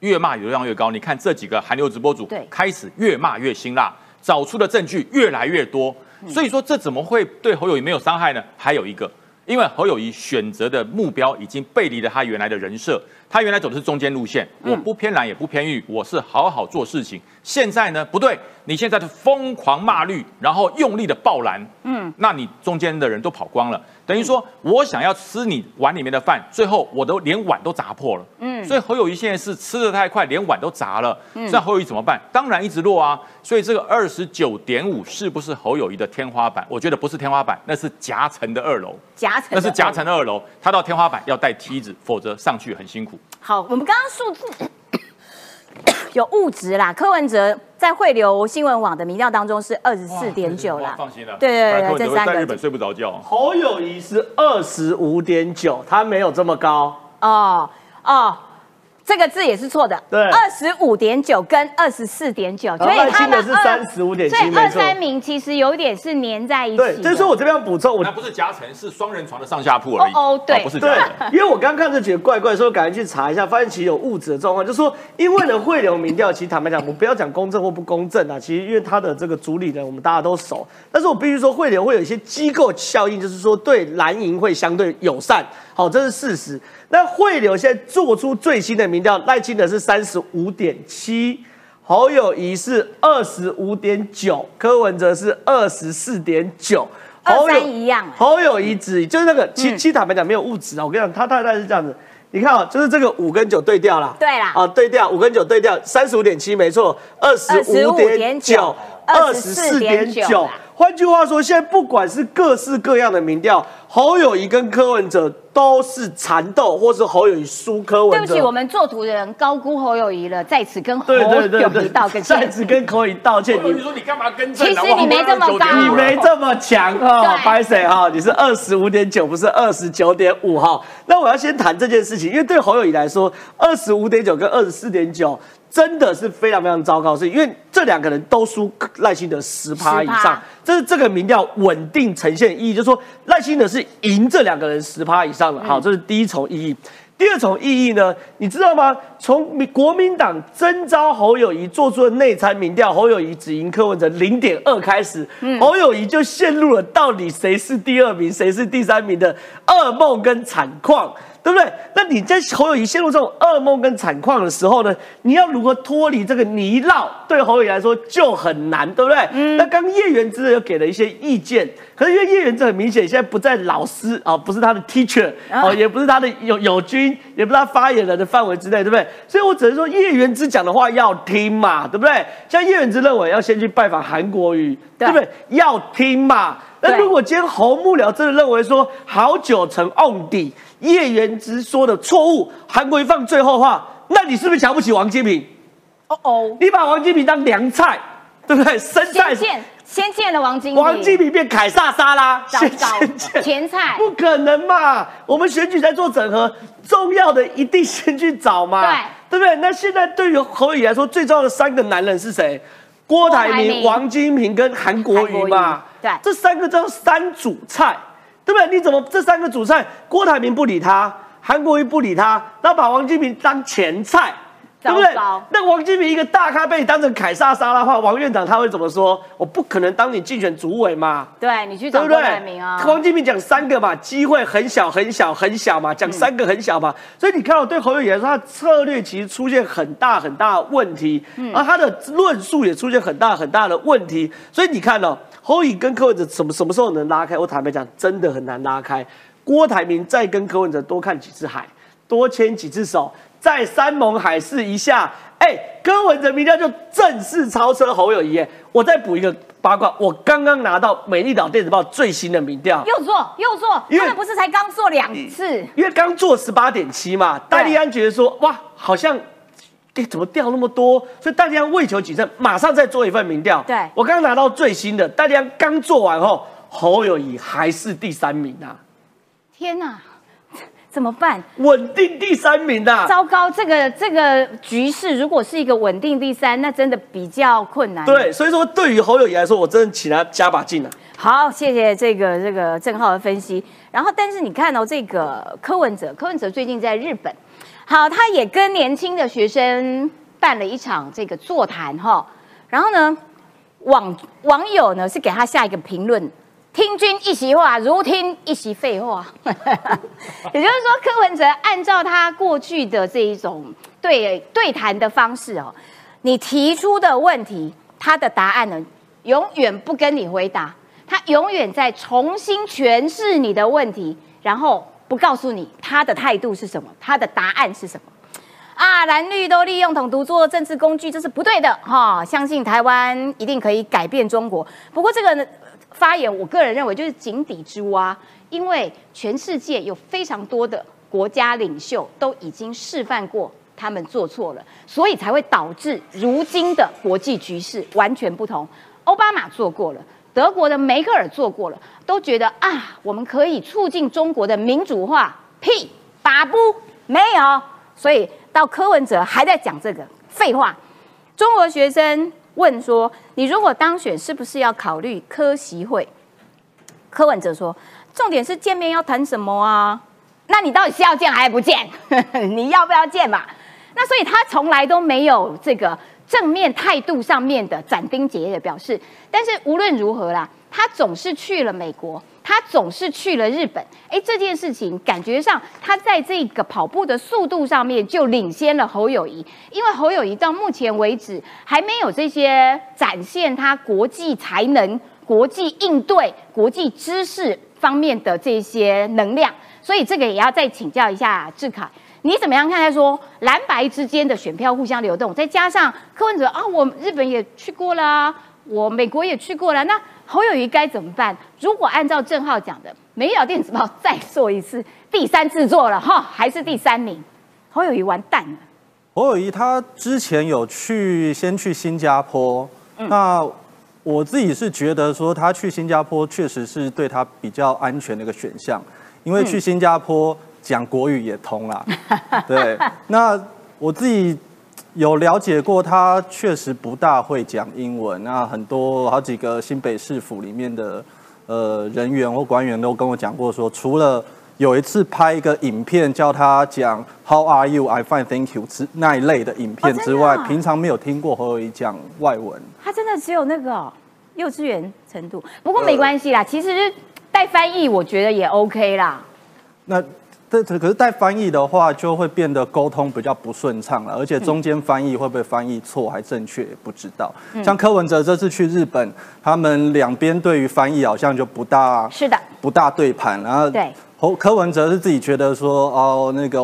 越骂流量越高。你看这几个韩流直播主对，开始越骂越辛辣，找出的证据越来越多。所以说这怎么会对侯友谊没有伤害呢？还有一个，因为侯友谊选择的目标已经背离了他原来的人设，他原来走的是中间路线，嗯我不偏蓝也不偏绿，我是好好做事情。现在呢不对，你现在是疯狂骂绿，然后用力的爆蓝，嗯，那你中间的人都跑光了，等于说我想要吃你碗里面的饭，最后我都连碗都砸破了，嗯，所以侯友谊现在是吃的太快，连碗都砸了，嗯那侯友谊怎么办？当然一直落啊，所以这个二十九点五是不是侯友谊的天花板？我觉得不是天花板，那是夹层的二楼，夹层，那是夹层。的二楼，他到天花板要带梯子，否则上去很辛苦。好，我们刚刚数字 有物质啦，柯文哲在汇流新闻网的民调当中是二十四点九啦，放心了，对对对这三个在日本睡不着觉。侯友谊是二十五点九，他没有这么高。哦哦。这个字也是错的，对二十五点九跟二十四点九，所以赖清德是他们二35.7所以二三名其实有点是粘在一起的。对，就是说我这边要补充，我那不是夹层，是双人床的上下铺而已。哦哦对不是对夹层。，因为我刚看这觉得怪怪，所以我赶紧去查一下，发现其实有误指的状况，就是说，因为呢汇流民调，其实坦白讲，我不要讲公正或不公正啊，其实因为他的这个主理人我们大家都熟，但是我必须说汇流会有一些机构效应，就是说对蓝营会相对友善，好，这是事实。那汇流现在做出最新的民调，赖清德是三十五点七。侯友谊是二十五点九，柯文哲是二十四点九，侯友三一样啊侯友谊只就是那个，其其实坦白讲没有物质啊。我跟你讲，他大概是这样子，你看啊，就是这个五跟九对调啦。对啦啊，对调五跟九对调，三十五点七没错，二十五点九，二十四点九。换句话说，现在不管是各式各样的民调，侯友谊跟柯文哲都是缠斗，或是侯友谊输柯文哲。对不起，我们做图的人高估侯友谊了，在此跟侯友谊道个歉。在此跟侯友谊道歉。你说你干嘛跟正？其实你没这么高，你没这么强哈。白水哈？你是二十五点九，不是二十九点五哈。那我要先谈这件事情，因为对侯友谊来说，二十五点九跟二十四点九。真的是非常非常糟糕，是因为这两个人都输赖清德十趴以上，这是这个民调稳定呈现意义，就是说赖清德是赢这两个人十趴以上的。好，这是第一重意义。第二重意义呢？你知道吗？从国民党征召侯友谊做出的内参民调，侯友谊只赢柯文哲零点二开始，侯友谊就陷入了到底谁是第二名，谁是第三名的噩梦跟惨况。对不对？那你在侯友谊陷入这种噩梦跟惨况的时候呢？你要如何脱离这个泥淖？对侯友谊来说就很难，对不对？嗯。那刚叶元之又给了一些意见，可是因为叶元之很明显现在不在老师啊，不是他的 teacher 哦，也不是他的友友军，也不是他发言人的范围之内，对不对？所以我只能说叶元之讲的话要听嘛，对不对？像叶元之认为要先去拜访韩国瑜，对不对？要听嘛。那如果今天侯幕僚真的认为说好久成 on 底，叶元之说的错误，韩国瑜放最后话，那你是不是瞧不起王金平？哦哦，你把王金平当凉菜，对不对？生菜先见先见了王金平，王金平变凯撒沙拉，先见前菜，不可能嘛？我们选举在做整合，重要的一定先去找嘛，对对不对？那现在对于侯友来说，最重要的三个男人是谁？郭台铭、王金平跟韩国瑜嘛。对，这三个叫三主菜，对不对？你怎么这三个主菜，郭台铭不理他，韩国瑜不理他，那把王金平当前菜。对不对？那王金平一个大咖被你当成凯撒沙拉的话，王院长他会怎么说？我不可能当你竞选主委嘛。对你去找郭台铭啊。王金平讲三个嘛，机会很小很小很小嘛，讲三个很小嘛。所以你看我对侯友宜来说，他策略其实出现很大很大的问题，而他的论述也出现很大很大的问题。所以你看到侯友跟柯文哲什么什么时候能拉开？我坦白讲，真的很难拉开。郭台铭再跟柯文哲多看几次海，多牵几次手。在山盟海誓一下，哎，柯文哲民调就正式超车侯友谊。我再补一个八卦，我刚刚拿到美丽岛电子报最新的民调，又做又做，他们不是才刚做两次？因为刚做十八点七嘛，戴利安觉得说，哇，好像，哎，怎么掉那么多？所以戴利安为求谨慎，马上再做一份民调。对，我刚刚拿到最新的，戴利安刚做完后，侯友谊还是第三名啊！天哪！怎么办？稳定第三名的，糟糕！这个这个局势，如果是一个稳定第三，那真的比较困难。对，所以说对于侯友谊来说，我真的请他加把劲了。好，谢谢这个这个郑浩的分析。然后，但是你看到这个柯文哲，柯文哲最近在日本，好，他也跟年轻的学生办了一场这个座谈哈。然后呢，网网友呢是给他下一个评论。听君一席话，如听一席废话。也就是说，柯文哲按照他过去的这一种对对谈的方式哦，你提出的问题，他的答案呢，永远不跟你回答，他永远在重新诠释你的问题，然后不告诉你他的态度是什么，他的答案是什么。啊，蓝绿都利用统独做政治工具，这是不对的哈！相信台湾一定可以改变中国。不过这个？发言，我个人认为就是井底之蛙，因为全世界有非常多的国家领袖都已经示范过他们做错了，所以才会导致如今的国际局势完全不同。奥巴马做过了，德国的梅克尔做过了，都觉得啊，我们可以促进中国的民主化，屁，打不没有，所以到柯文哲还在讲这个废话，中国学生。问说：“你如果当选，是不是要考虑科席会？”柯文哲说：“重点是见面要谈什么啊？那你到底是要见还是不见？你要不要见嘛？那所以他从来都没有这个正面态度上面的斩钉截铁的表示。但是无论如何啦，他总是去了美国。”他总是去了日本，哎，这件事情感觉上他在这个跑步的速度上面就领先了侯友谊，因为侯友谊到目前为止还没有这些展现他国际才能、国际应对、国际知识方面的这些能量，所以这个也要再请教一下志凯，你怎么样看待说蓝白之间的选票互相流动，再加上柯文哲啊，我日本也去过啦，我美国也去过了，那侯友谊该怎么办？如果按照郑浩讲的，美岛电子报再做一次第三制作了哈，还是第三名，侯友谊完蛋了。侯友谊他之前有去先去新加坡，那我自己是觉得说他去新加坡确实是对他比较安全的一个选项，因为去新加坡讲国语也通啦。对，那我自己有了解过，他确实不大会讲英文。那很多好几个新北市府里面的呃人员或官员都跟我讲过说，除了有一次拍一个影片，叫他讲 How are you? I fine, thank you 之那一类的影片之外，哦啊平常没有听过侯友谊讲外文。他真的只有那个哦幼稚园程度，不过没关系啦，其实带翻译我觉得也 OK 啦。那可是带翻译的话，就会变得沟通比较不顺畅了，而且中间翻译会不会翻译错还正确也不知道。像柯文哲这次去日本，他们两边对于翻译好像就不大是的，不大对盘，然后对侯柯文哲是自己觉得说哦那个。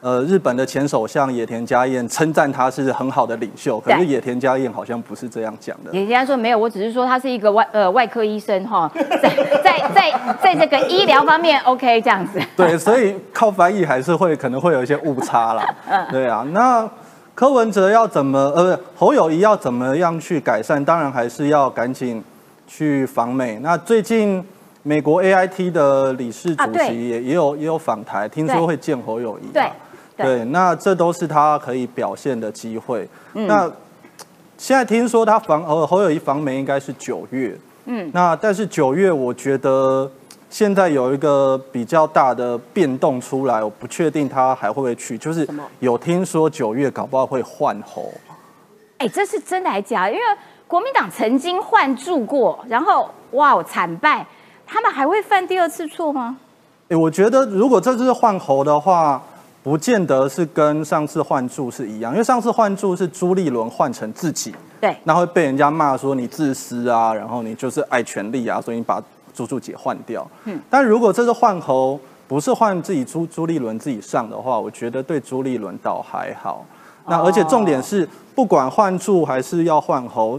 呃，日本的前首相野田佳彦称赞他是很好的领袖，可是野田佳彦好像不是这样讲的。人家说没有，我只是说他是一个外呃外科医生哈，在在在在这个医疗方面 OK 这样子。对，所以靠翻译还是会可能会有一些误差啦。对啊，那柯文哲要怎么呃侯友谊要怎么样去改善？当然还是要赶紧去访美。那最近美国 AIT 的理事主席也、也有也有访台，听对说会见侯友谊嘛。对对对，那这都是他可以表现的机会。嗯那现在听说他防侯侯友谊访美应该是九月，嗯，那但是九月我觉得现在有一个比较大的变动出来，我不确定他还会不会去，就是有听说九月搞不好会换侯。哎，这是真的还假的？因为国民党曾经换住过，然后哇惨败，他们还会犯第二次错吗？哎，我觉得如果这次换侯的话，不见得是跟上次换柱是一样，因为上次换柱是朱立伦换成自己，对，那会被人家骂说你自私啊，然后你就是爱权力啊，所以你把朱朱姐换掉。嗯，但如果这次换侯不是换自己朱朱立伦自己上的话，我觉得对朱立伦倒还好。那而且重点是，不管换柱还是要换侯，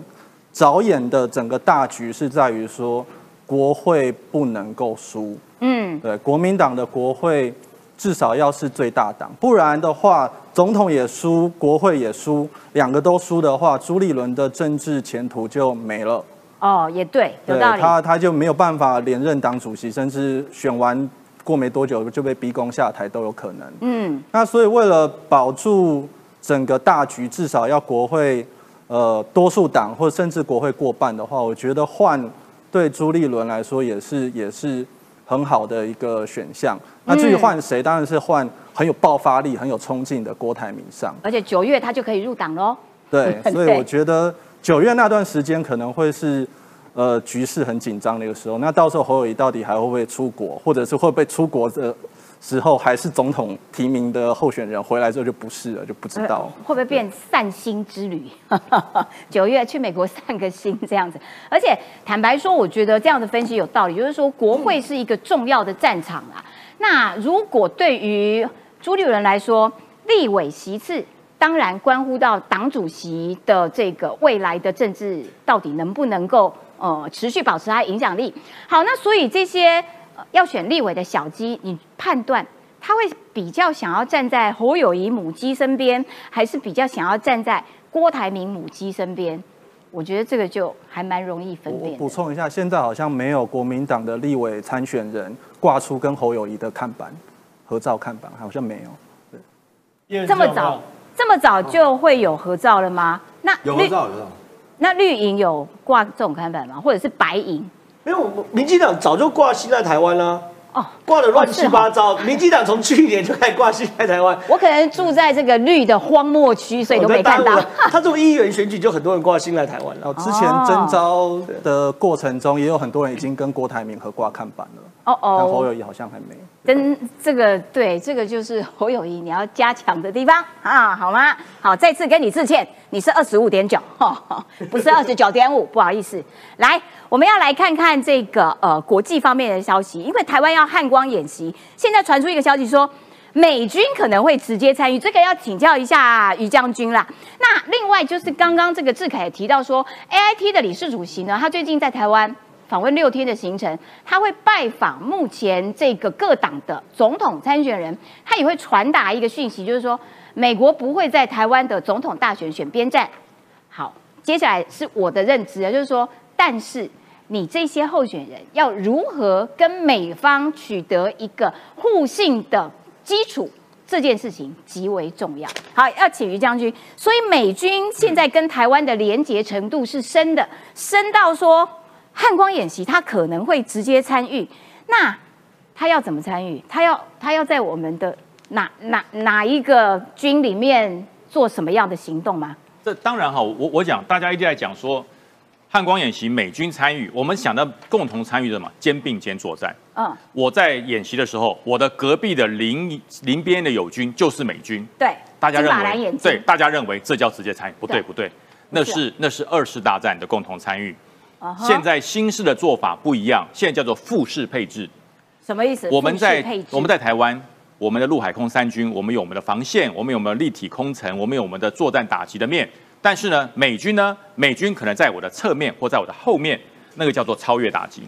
着眼的整个大局是在于说国会不能够输。嗯，对，国民党的国会至少要是最大党，不然的话，总统也输，国会也输，两个都输的话，朱立伦的政治前途就没了。哦，也对，有对道理。他他就没有办法连任党主席，甚至选完过没多久就被逼宫下台都有可能。嗯，那所以为了保住整个大局，至少要国会呃多数党或甚至国会过半的话，我觉得换对朱立伦来说也是也是很好的一个选项。那至于换谁，当然是换很有爆发力、很有冲劲的郭台铭上。而且九月他就可以入党喽。对，所以我觉得九月那段时间可能会是呃局势很紧张的一个时候。那到时候侯友谊到底还会不会出国，或者是会不会出国的时候还是总统提名的候选人，回来之后就不是了，就不知道。会不会变散心之旅？九月去美国散个心这样子。而且坦白说，我觉得这样的分析有道理，就是说国会是一个重要的战场啊。那如果对于朱立伦来说，立委席次当然关乎到党主席的这个未来的政治到底能不能够呃持续保持他的影响力。好，那所以这些、要选立委的小鸡，你判断他会比较想要站在侯友谊母鸡身边，还是比较想要站在郭台铭母鸡身边？我觉得这个就还蛮容易分辨的。补充一下，现在好像没有国民党的立委参选人挂出跟侯友谊的看板合照看板，好像没有。这么早，这么早就会有合照了吗？那有合照，有合照。那绿营有挂这种看板吗？或者是白营？没有，民进党早就挂心在台湾啦，哦，挂的乱七八糟。民进党从去年就开始挂新在台湾，我可能住在这个绿的荒漠区，所以都没看到 他这种议员选举就很多人挂新来台湾了。然后之前征召的过程中，也有很多人已经跟郭台铭合挂看板了，哦哦但侯哦，友谊好像还没。跟这个对，这个就是侯友谊你要加强的地方啊，好吗？好，再次跟你致歉，你是二十五点九，不是二十九点五，不好意思。来，我们要来看看这个呃国际方面的消息，因为台湾要汉光演习，现在传出一个消息说，美军可能会直接参与，这个要请教一下于将军啦。那另外就是刚刚这个志凯也提到说，AIT 的理事主席呢，他最近在台湾访问六天的行程，他会拜访目前这个各党的总统参选人，他也会传达一个讯息，就是说美国不会在台湾的总统大选选边站。好，接下来是我的认知啊，就是说，但是你这些候选人要如何跟美方取得一个互信的基础，这件事情极为重要。好，要请于将军。所以美军现在跟台湾的连结程度是深的，深到说汉光演习他可能会直接参与。那他要怎么参与？他要他要在我们的哪哪哪一个军里面做什么样的行动吗？这当然哈，我我讲，大家一直在讲说汉光演习美军参与，我们想到共同参与的嘛，肩并肩作战。嗯，我在演习的时候，我的隔壁的邻邻边的友军就是美军，对，大家认为对，大家认为这叫直接参与，不对对不对，那是那是二次大战的共同参与。现在新式的做法不一样，现在叫做复式配置。什么意思？我们在我们在台湾，我们的陆海空三军，我们有我们的防线，我们有我们的立体空层，我们有我们的作战打击的面。但是呢，美军呢，美军可能在我的侧面或在我的后面，那个叫做超越打击，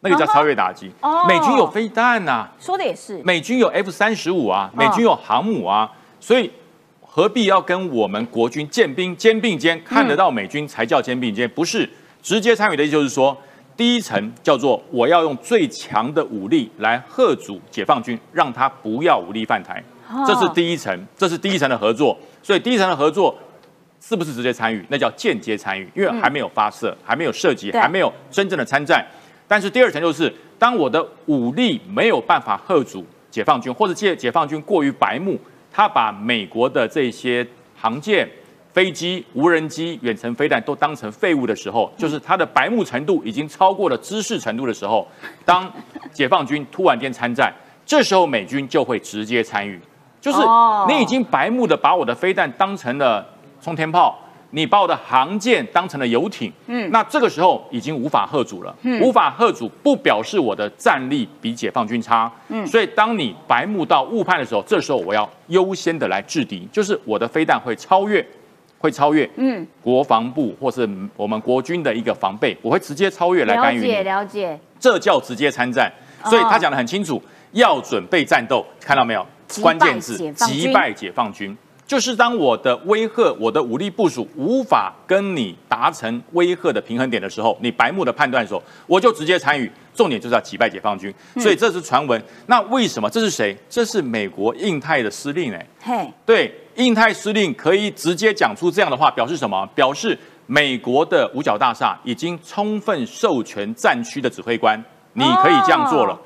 那个叫超越打击。哦。美军有飞弹呐、说的也是，美军有 F 三十五啊，哦美军有航母啊，所以何必要跟我们国军建兵肩并肩，看得到美军才叫肩并肩？不是直接参与的就是说，第一层叫做我要用最强的武力来贺阻解放军，让他不要武力犯台，哦这是第一层，这是第一层的合作。所以第一层的合作是不是直接参与？那叫间接参与，因为还没有发射，还没有涉及，还没有真正的参战。但是第二层就是，当我的武力没有办法贺阻解放军，或者解解放军过于白目，他把美国的这些航舰、飞机、无人机、远程飞弹都当成废物的时候，就是他的白目程度已经超过了知识程度的时候，当解放军突然间参战，这时候美军就会直接参与，就是哦你已经白目的把我的飞弹当成了冲天炮。你把我的航舰当成了游艇，嗯，那这个时候已经无法喝阻了，嗯，无法喝阻不表示我的战力比解放军差，嗯，所以当你白目到误判的时候，这时候我要优先的来制敌，就是我的飞弹会超越，会超越，嗯，国防部或是我们国军的一个防备，我会直接超越来干预你。解，了解，这叫直接参战。哦。所以他讲的很清楚，要准备战斗，看到没有？关键字击败解放军。就是当我的威吓、我的武力部署无法跟你达成威吓的平衡点的时候，你白目的判断的时候，我就直接参与。重点就是要击败解放军，嗯所以这是传闻。那为什么？这是谁？这是美国印太的司令哎、嘿，对，印太司令可以直接讲出这样的话，表示什么？表示美国的五角大厦已经充分授权战区的指挥官，你可以这样做了。哦，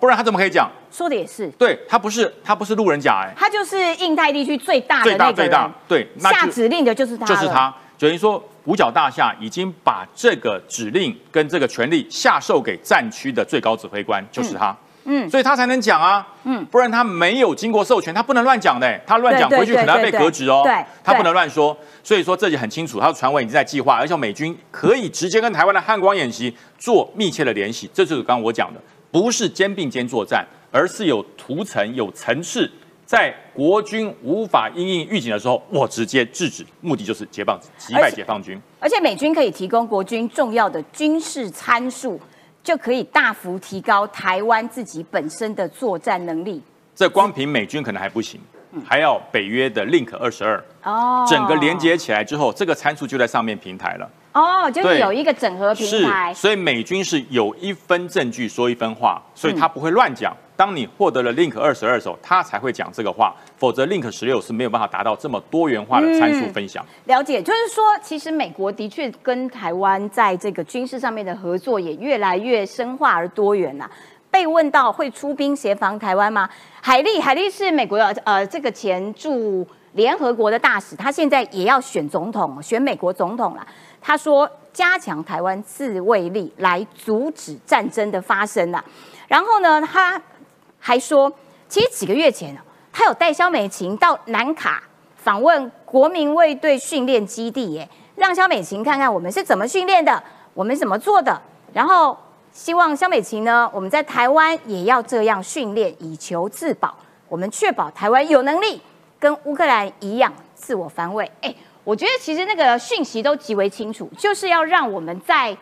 不然他怎么可以讲？说的也是，对他不是他不是路人甲哎、他就是印太地区最大的最大最大，对，那下指令的就是他，就是。他，等于说五角大厦已经把这个指令跟这个权力下授给战区的最高指挥官，就是他。嗯，所以他才能讲啊，嗯，不然他没有经过授权，他不能乱讲的、欸他乱讲回去可能要被革职哦，对他不能乱说，所以说这就很清楚，他的传闻已经在计划，而且美军可以直接跟台湾的汉光演习做密切的联系，这就是刚刚我讲的，不是肩并肩作战，而是有图层、有层次，在国军无法因应预警的时候，我直接制止，目的就是解放击败解放军。而且美军可以提供国军重要的军事参数，就可以大幅提高台湾自己本身的作战能力。这光凭美军可能还不行，还要北约的 Link 二十二，哦，整个连接起来之后，这个参数就在上面平台了。哦，就是有一个整合平是台，。所以美军是有一分证据说一分话，所以他不会乱讲。当你获得了 Link 二十二的时候，他才会讲这个话，否则 Link 十六是没有办法达到这么多元化的参数分享。了解，就是说，其实美国的确跟台湾在这个军事上面的合作也越来越深化而多元啦。被问到会出兵协防台湾吗？海利，海利是美国的呃这个前驻联合国的大使，他现在也要选总统，选美国总统啦。他说加强台湾自卫力来阻止战争的发生啦。然后呢，他还说，其实几个月前，他有带肖美琴到南卡访问国民卫队训练基地，耶，让肖美琴看看我们是怎么训练的，我们怎么做的，然后希望肖美琴呢，我们在台湾也要这样训练，以求自保。我们确保台湾有能力跟乌克兰一样自我防卫。哎，我觉得其实那个讯息都极为清楚，就是要让我们在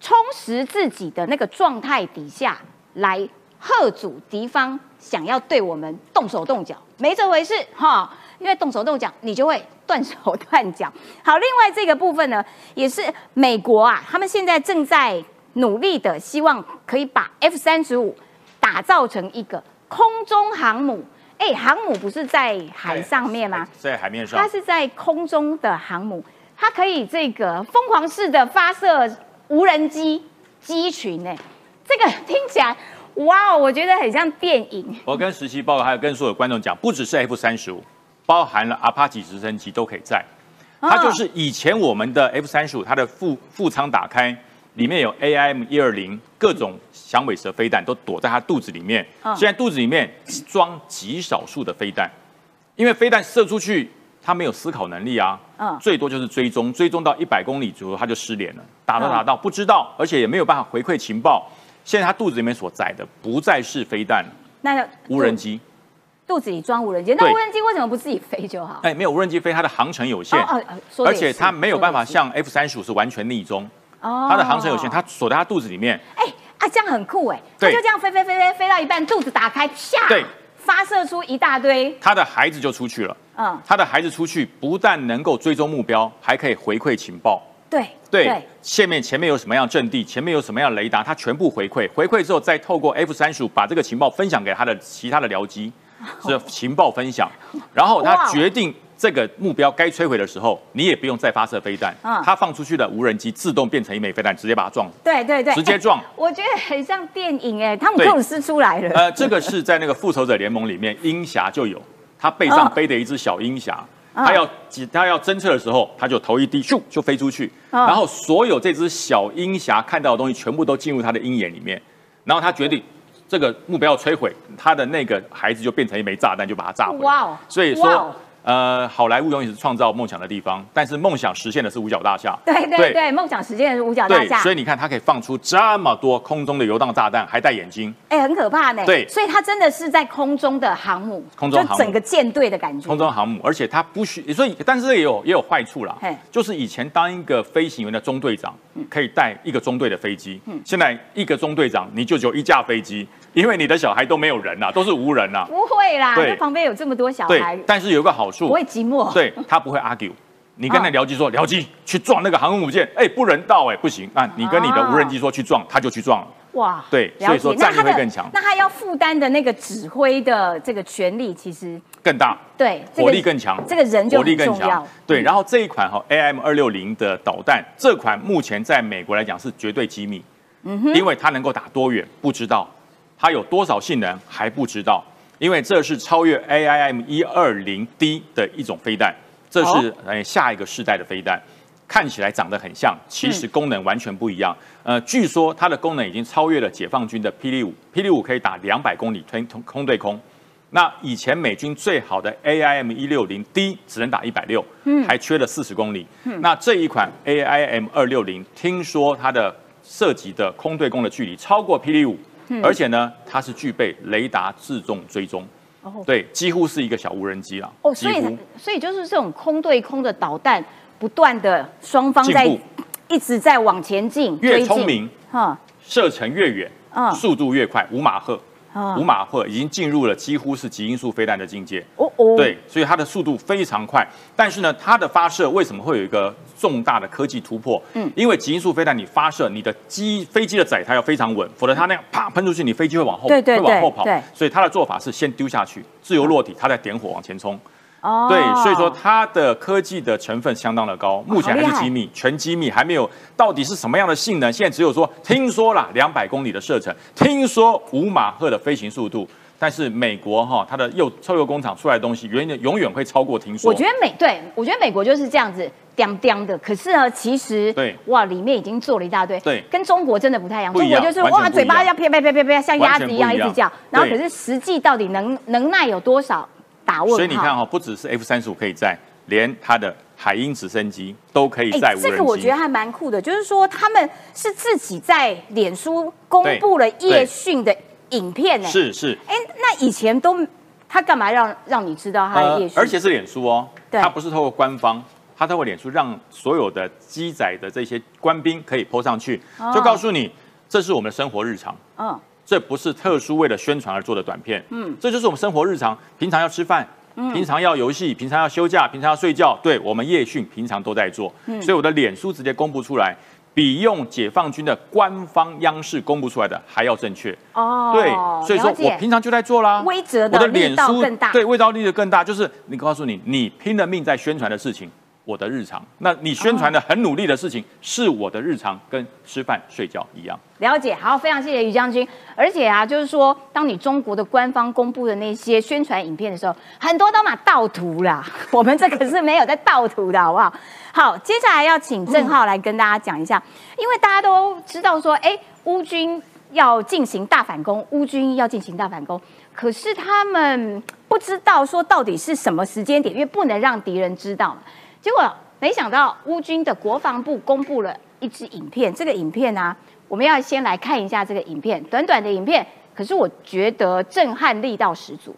充实自己的那个状态底下来贺阻敌方想要对我们动手动脚，没这回事哈。因为动手动脚，你就会断手断脚。好，另外这个部分呢，也是美国啊，他们现在正在努力的，希望可以把 F 三十五打造成一个空中航母。哎，航母不是在海上面吗？在海面上，它是在空中的航母，它可以这个疯狂式的发射无人机机群。哎，这个 听起来，哇，我觉得很像电影。我跟实习报告，还有跟所有观众讲，不只是 F 三十五。包含了阿帕奇直升机都可以在，它就是以前我们的 F 三十五，它的副副舱打开，里面有 AIM 一二零各种响尾蛇飞弹都躲在他肚子里面。现在肚子里面装极少数的飞弹，因为飞弹射出去，他没有思考能力啊，嗯最多就是追踪，追踪到一百公里左右他就失联了，打到打到不知道，而且也没有办法回馈情报。现在他肚子里面所载的不再是飞弹，那无人机。肚子里装无人机，那无人机为什么不自己飞就好？哎，没有无人机飞，它的航程有限，而且它没有办法像 F 三十五是完全逆中，它的航程有限，它锁在它肚子里面。哎啊，这样很酷哎，它就这样飞飞飞飞飞到一半，肚子打开，啪，对，发射出一大堆，他的孩子就出去了。嗯，他的孩子出去不但能够追踪目标，还可以回馈情报。对对，下面前面有什么样阵地，前面有什么样雷达，他全部回馈，回馈之后再透过 F 三十五把这个情报分享给他的其他的僚机。是情报分享，然后他决定这个目标该摧毁的时候，你也不用再发射飞弹，它放出去的无人机自动变成一枚飞弹，直接把它撞。对对对，直接撞。我觉得很像电影哎，汤姆克鲁斯出来了。呃，这个是在那个复仇者联盟里面，鹰侠就有，他背上背的一只小鹰侠，他要他要侦测的时候，他就头一低，咻就飞出去，然后所有这只小鹰侠看到的东西全部都进入他的鹰眼里面，然后他决定。这个目标摧毁，他的那个孩子就变成一枚炸弹，就把它炸毁。哇哦！所以说。呃，好莱坞永远是创造梦想的地方，但是梦想实现的是五角大厦。对对对，梦想实现的是五角大厦。所以你看，它可以放出这么多空中的游荡炸弹，还戴眼睛。哎，很可怕呢。对，所以它真的是在空中的航母，空中航母，整个舰队的感觉。空中航母，而且它不需，所以但是也有也有坏处啦。就是以前当一个飞行员的中队长，可以带一个中队的飞机。嗯，现在一个中队长你就只有一架飞机。因为你的小孩都没有人呐，都是无人呐。不会啦，对，旁边有这么多小孩。对，但是有个好处，不会寂寞。对他不会 argue。你跟那僚机说，僚机去撞那个航空母舰，哎，不人道哎，不行。啊你跟你的无人机说去撞，他就去撞了。哇，对，所以说战力会更强。那他要负担的那个指挥的这个权力其实更大。对，火力更强。这个人就火力更强。对，然后这一款哈 AIM 二六零的导弹，这款目前在美国来讲是绝对机密。嗯哼，因为它能够打多远不知道。它有多少性能还不知道，因为这是超越 AIM 一二零 D 的一种飞弹，这是呃下一个世代的飞弹，看起来长得很像，其实功能完全不一样。呃，据说它的功能已经超越了解放军的霹雳五，霹雳五可以打两百公里推空空对空，那以前美军最好的 AIM 一六零 D 只能打一百六，嗯，还缺了四十公里。那这一款 AIM 二六零，听说它的涉及的空对空的距离超过霹雳五。而且呢，它是具备雷达自动追踪，对，几乎是一个小无人机了。哦，所以所以就是这种空对空的导弹，不断的双方在一直在往前进，越聪明，哈，射程越远，嗯，速度越快，五马赫。五马赫已经进入了几乎是极音速飞弹的境界。哦哦，对，所以它的速度非常快。但是呢，它的发射为什么会有一个重大的科技突破？嗯，因为极音速飞弹你发射，你的机飞机的载台要非常稳，否则它那样啪喷出去，你飞机会往后，对对会往后跑。所以它的做法是先丢下去，自由落体，它再点火往前冲。哦，对，所以说它的科技的成分相当的高，目前还是机密，全机密，还没有到底是什么样的性能，现在只有说听说了两百公里的射程，听说五马赫的飞行速度，但是美国哈它的又臭铀工厂出来的东西，永远永远会超过听说。我觉得美对，我觉得美国就是这样子刁刁的，可是呢，其实对。哇，里面已经做了一大堆，对，跟中国真的不太一样，中国就是哇，嘴巴要啪啪啪啪啪，像鸭子一样一直叫，然后可是实际到底能能耐有多少？所以你看哈，不只是 F 三十五可以载，连它的海鹰直升机都可以载无人机。这个我觉得还蛮酷的，就是说他们是自己在脸书公布了夜训的影片呢。是是。哎，那以前都他干嘛让让你知道他的夜训？呃而且是脸书哦，对它不是透过官方，他透过脸书让所有的机载的这些官兵可以 PO 上去，哦就告诉你这是我们的生活日常。嗯，这不是特殊为了宣传而做的短片，嗯，这就是我们生活日常，平常要吃饭，平常要游戏，平常要休假，平常要睡觉，对我们夜训平常都在做，所以我的脸书直接公布出来，比用解放军的官方央视公布出来的还要正确，哦，对，所以说我平常就在做啦，我的脸书道更大，对，味道力的更大，就是你告诉你，你拼了命在宣传的事情。我的日常，那你宣传的很努力的事情，是我的日常，跟吃饭睡觉一样。了解，好，非常谢谢于将军。而且啊，就是说，当你中国的官方公布的那些宣传影片的时候，很多都嘛盗图啦。我们这可是没有在盗图的，好不好？好，接下来要请郑浩来跟大家讲一下，因为大家都知道说，哎，乌军要进行大反攻，乌军要进行大反攻，可是他们不知道说到底是什么时间点，因为不能让敌人知道。结果没想到乌军的国防部公布了一支影片，这个影片呢、我们要先来看一下这个影片，短短的影片，可是我觉得震撼力道十足。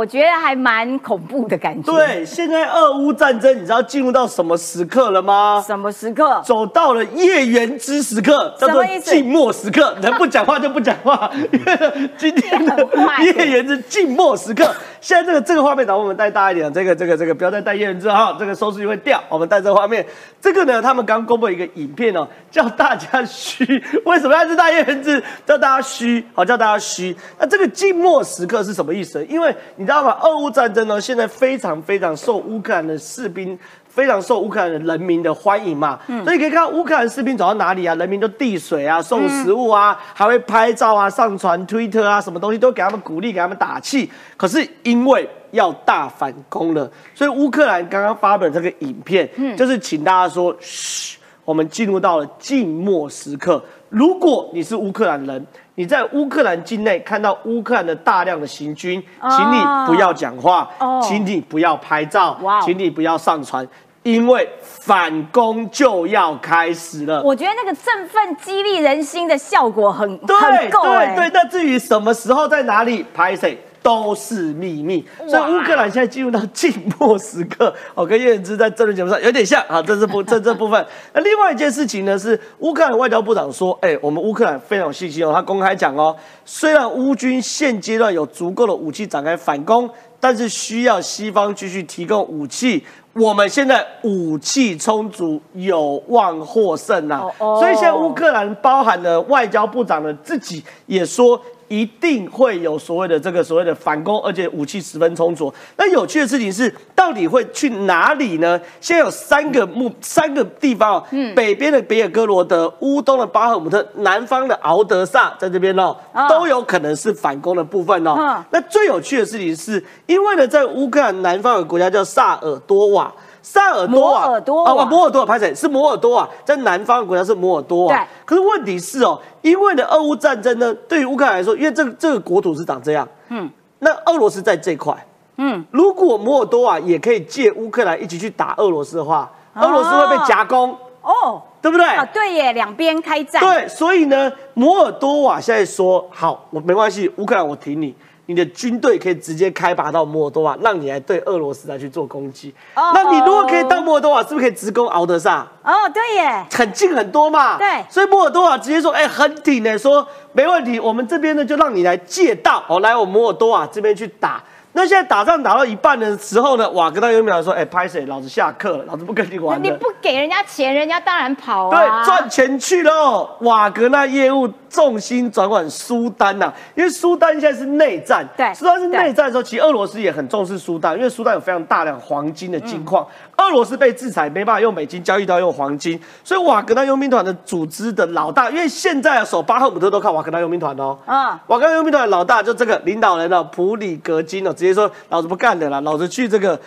我觉得还蛮恐怖的感觉。，对，现在俄乌战争，你知道进入到什么时刻了吗？什么时刻？走到了夜圆之时刻，叫做静默时刻。能不讲话就不讲话，因为今天的很坏夜圆是静默时刻。现在这个这个画面，咱们带大一点，这个这个这个不要再带夜圆之哈，这个收视率会掉。我们带这个画面，这个呢，他们刚公布一个影片哦，叫大家虚。为什么要是大夜圆之？叫大家虚，好叫大家虚。那这个静默时刻是什么意思？因为你知道吗？俄乌战争呢，现在非常非常受乌克兰的士兵。非常受乌克兰的人民的欢迎嘛，所以可以看到乌克兰士兵走到哪里啊，人民都递水啊、送食物啊，还会拍照啊、上传推特啊，什么东西都给他们鼓励、给他们打气。可是因为要大反攻了，所以乌克兰刚刚发表这个影片，就是请大家说，嘘，我们进入到了静默时刻。如果你是乌克兰人，你在乌克兰境内看到乌克兰的大量的行军，请你不要讲话，哦请你不要拍照请你不要上传，因为反攻就要开始了。我觉得那个振奋激励人心的效果很对很够哎、对对，那至于什么时候在哪里拍谁？都是秘密，所以乌克兰现在进入到静默时刻。哦，跟叶仁之在这轮节目上有点像啊，这是部 这这部分。那另外一件事情呢，是乌克兰外交部长说，哎，我们乌克兰非常有信心哦，他公开讲哦，虽然乌军现阶段有足够的武器展开反攻，但是需要西方继续提供武器。我们现在武器充足，有望获胜呐、所以现在乌克兰包含了外交部长的自己也说。一定会有所谓的这个所谓的反攻，而且武器十分充足。那有趣的事情是，到底会去哪里呢？现在有三个目三个地方哦，北边的别尔哥罗德，乌东的巴赫姆特，南方的敖德萨，在这边哦，哦都有可能是反攻的部分哦。嗯那最有趣的事情是，因为呢，在乌克兰南方有个国家叫萨尔多瓦。萨尔多瓦，摩尔多瓦啊，摩尔多瓦，拍谁？是摩尔多瓦，在南方的国家是摩尔多瓦。对。可是问题是哦，因为呢，俄乌战争呢，对于乌克兰来说，因为这个这个国土是长这样，嗯，那俄罗斯在这块，嗯，如果摩尔多瓦也可以借乌克兰一起去打俄罗斯的话，哦。俄罗斯会被夹攻，哦。对不对？啊，对耶，两边开战，对，所以呢，摩尔多瓦现在说好，我没关系，乌克兰我挺你，你的军队可以直接开拔到摩尔多瓦，让你来对俄罗斯来去做攻击。哦那你如果可以到摩尔多瓦，是不是可以直攻敖德萨？哦，对耶，很近很多嘛，对所以摩尔多瓦直接说，哎、很挺呢，说没问题，我们这边呢就让你来借道哦，来我摩尔多瓦这边去打。那现在打仗打到一半的时候呢，瓦格纳佣兵团说：“哎，拍谁？老子下课了，老子不跟你玩了。”你不给人家钱，人家当然跑啊。对，赚钱去喽。瓦格纳业务重心转往苏丹呐、因为苏丹现在是内战。对苏丹是内战的时候，其实俄罗斯也很重视苏丹，因为苏丹有非常大量黄金的金矿。俄罗斯被制裁，没办法用美金交易，都要用黄金。所以瓦格纳佣兵团的组织的老大，因为现在啊首巴赫姆特都靠瓦格纳佣兵团哦。嗯瓦格纳佣兵团的老大就这个领导人哦，普里格金哦，直接说老子不干了啦，老子去这个。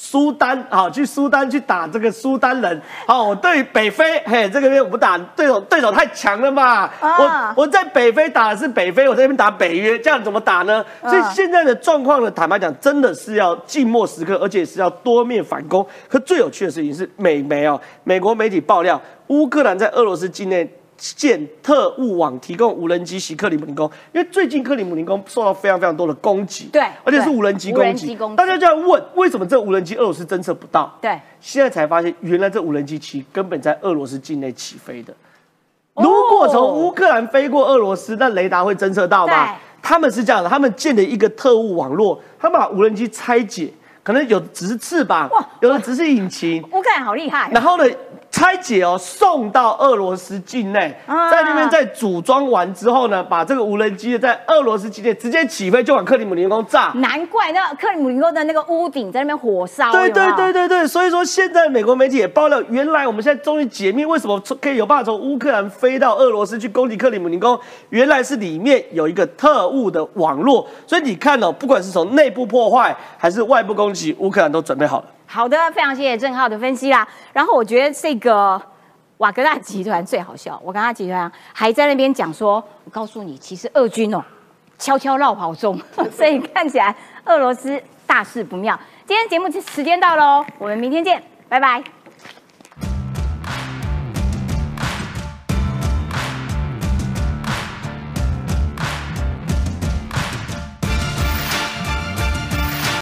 苏丹，好，去苏丹去打这个苏丹人，好，我对北非，嘿，这个月我不打，对手对手太强了嘛，啊我我在北非打的是北非，我在这边打北约，这样怎么打呢？啊所以现在的状况呢，坦白讲，真的是要静默时刻，而且是要多面反攻。可最有趣的事情是，美媒哦，美国媒体爆料，乌克兰在俄罗斯境内。建特务网提供无人机袭克里姆林宫，因为最近克里姆林宫受到非常非常多的攻击，对而且是对无人机攻击攻击，大家就要问，为什么这无人机俄罗斯侦测不到？对，现在才发现，原来这无人机其实根本在俄罗斯境内起飞的。哦如果从乌克兰飞过俄罗斯，那雷达会侦测到吗？他们是这样的，他们建了一个特务网络，他们把无人机拆解，可能有只是翅膀哇，有的只是引擎，乌克兰好厉害。然后呢，拆解哦，送到俄罗斯境内，啊在那边再组装完之后呢，把这个无人机在俄罗斯境内直接起飞，就往克里姆林宫炸。难怪那克里姆林宫的那个屋顶在那边火烧。对对对对对，所以说现在美国媒体也爆料，原来我们现在终于解密为什么可以有办法从乌克兰飞到俄罗斯去攻击克里姆林宫，原来是里面有一个特务的网络。所以你看哦，不管是从内部破坏还是外部攻击，乌克兰都准备好了。好的，非常谢谢郑浩的分析啦。然后我觉得这个瓦格纳集团最好笑，瓦格纳集团还在那边讲说，我告诉你，其实俄军哦悄悄绕跑中，所以看起来俄罗斯大事不妙。今天节目时间到喽，我们明天见，拜拜。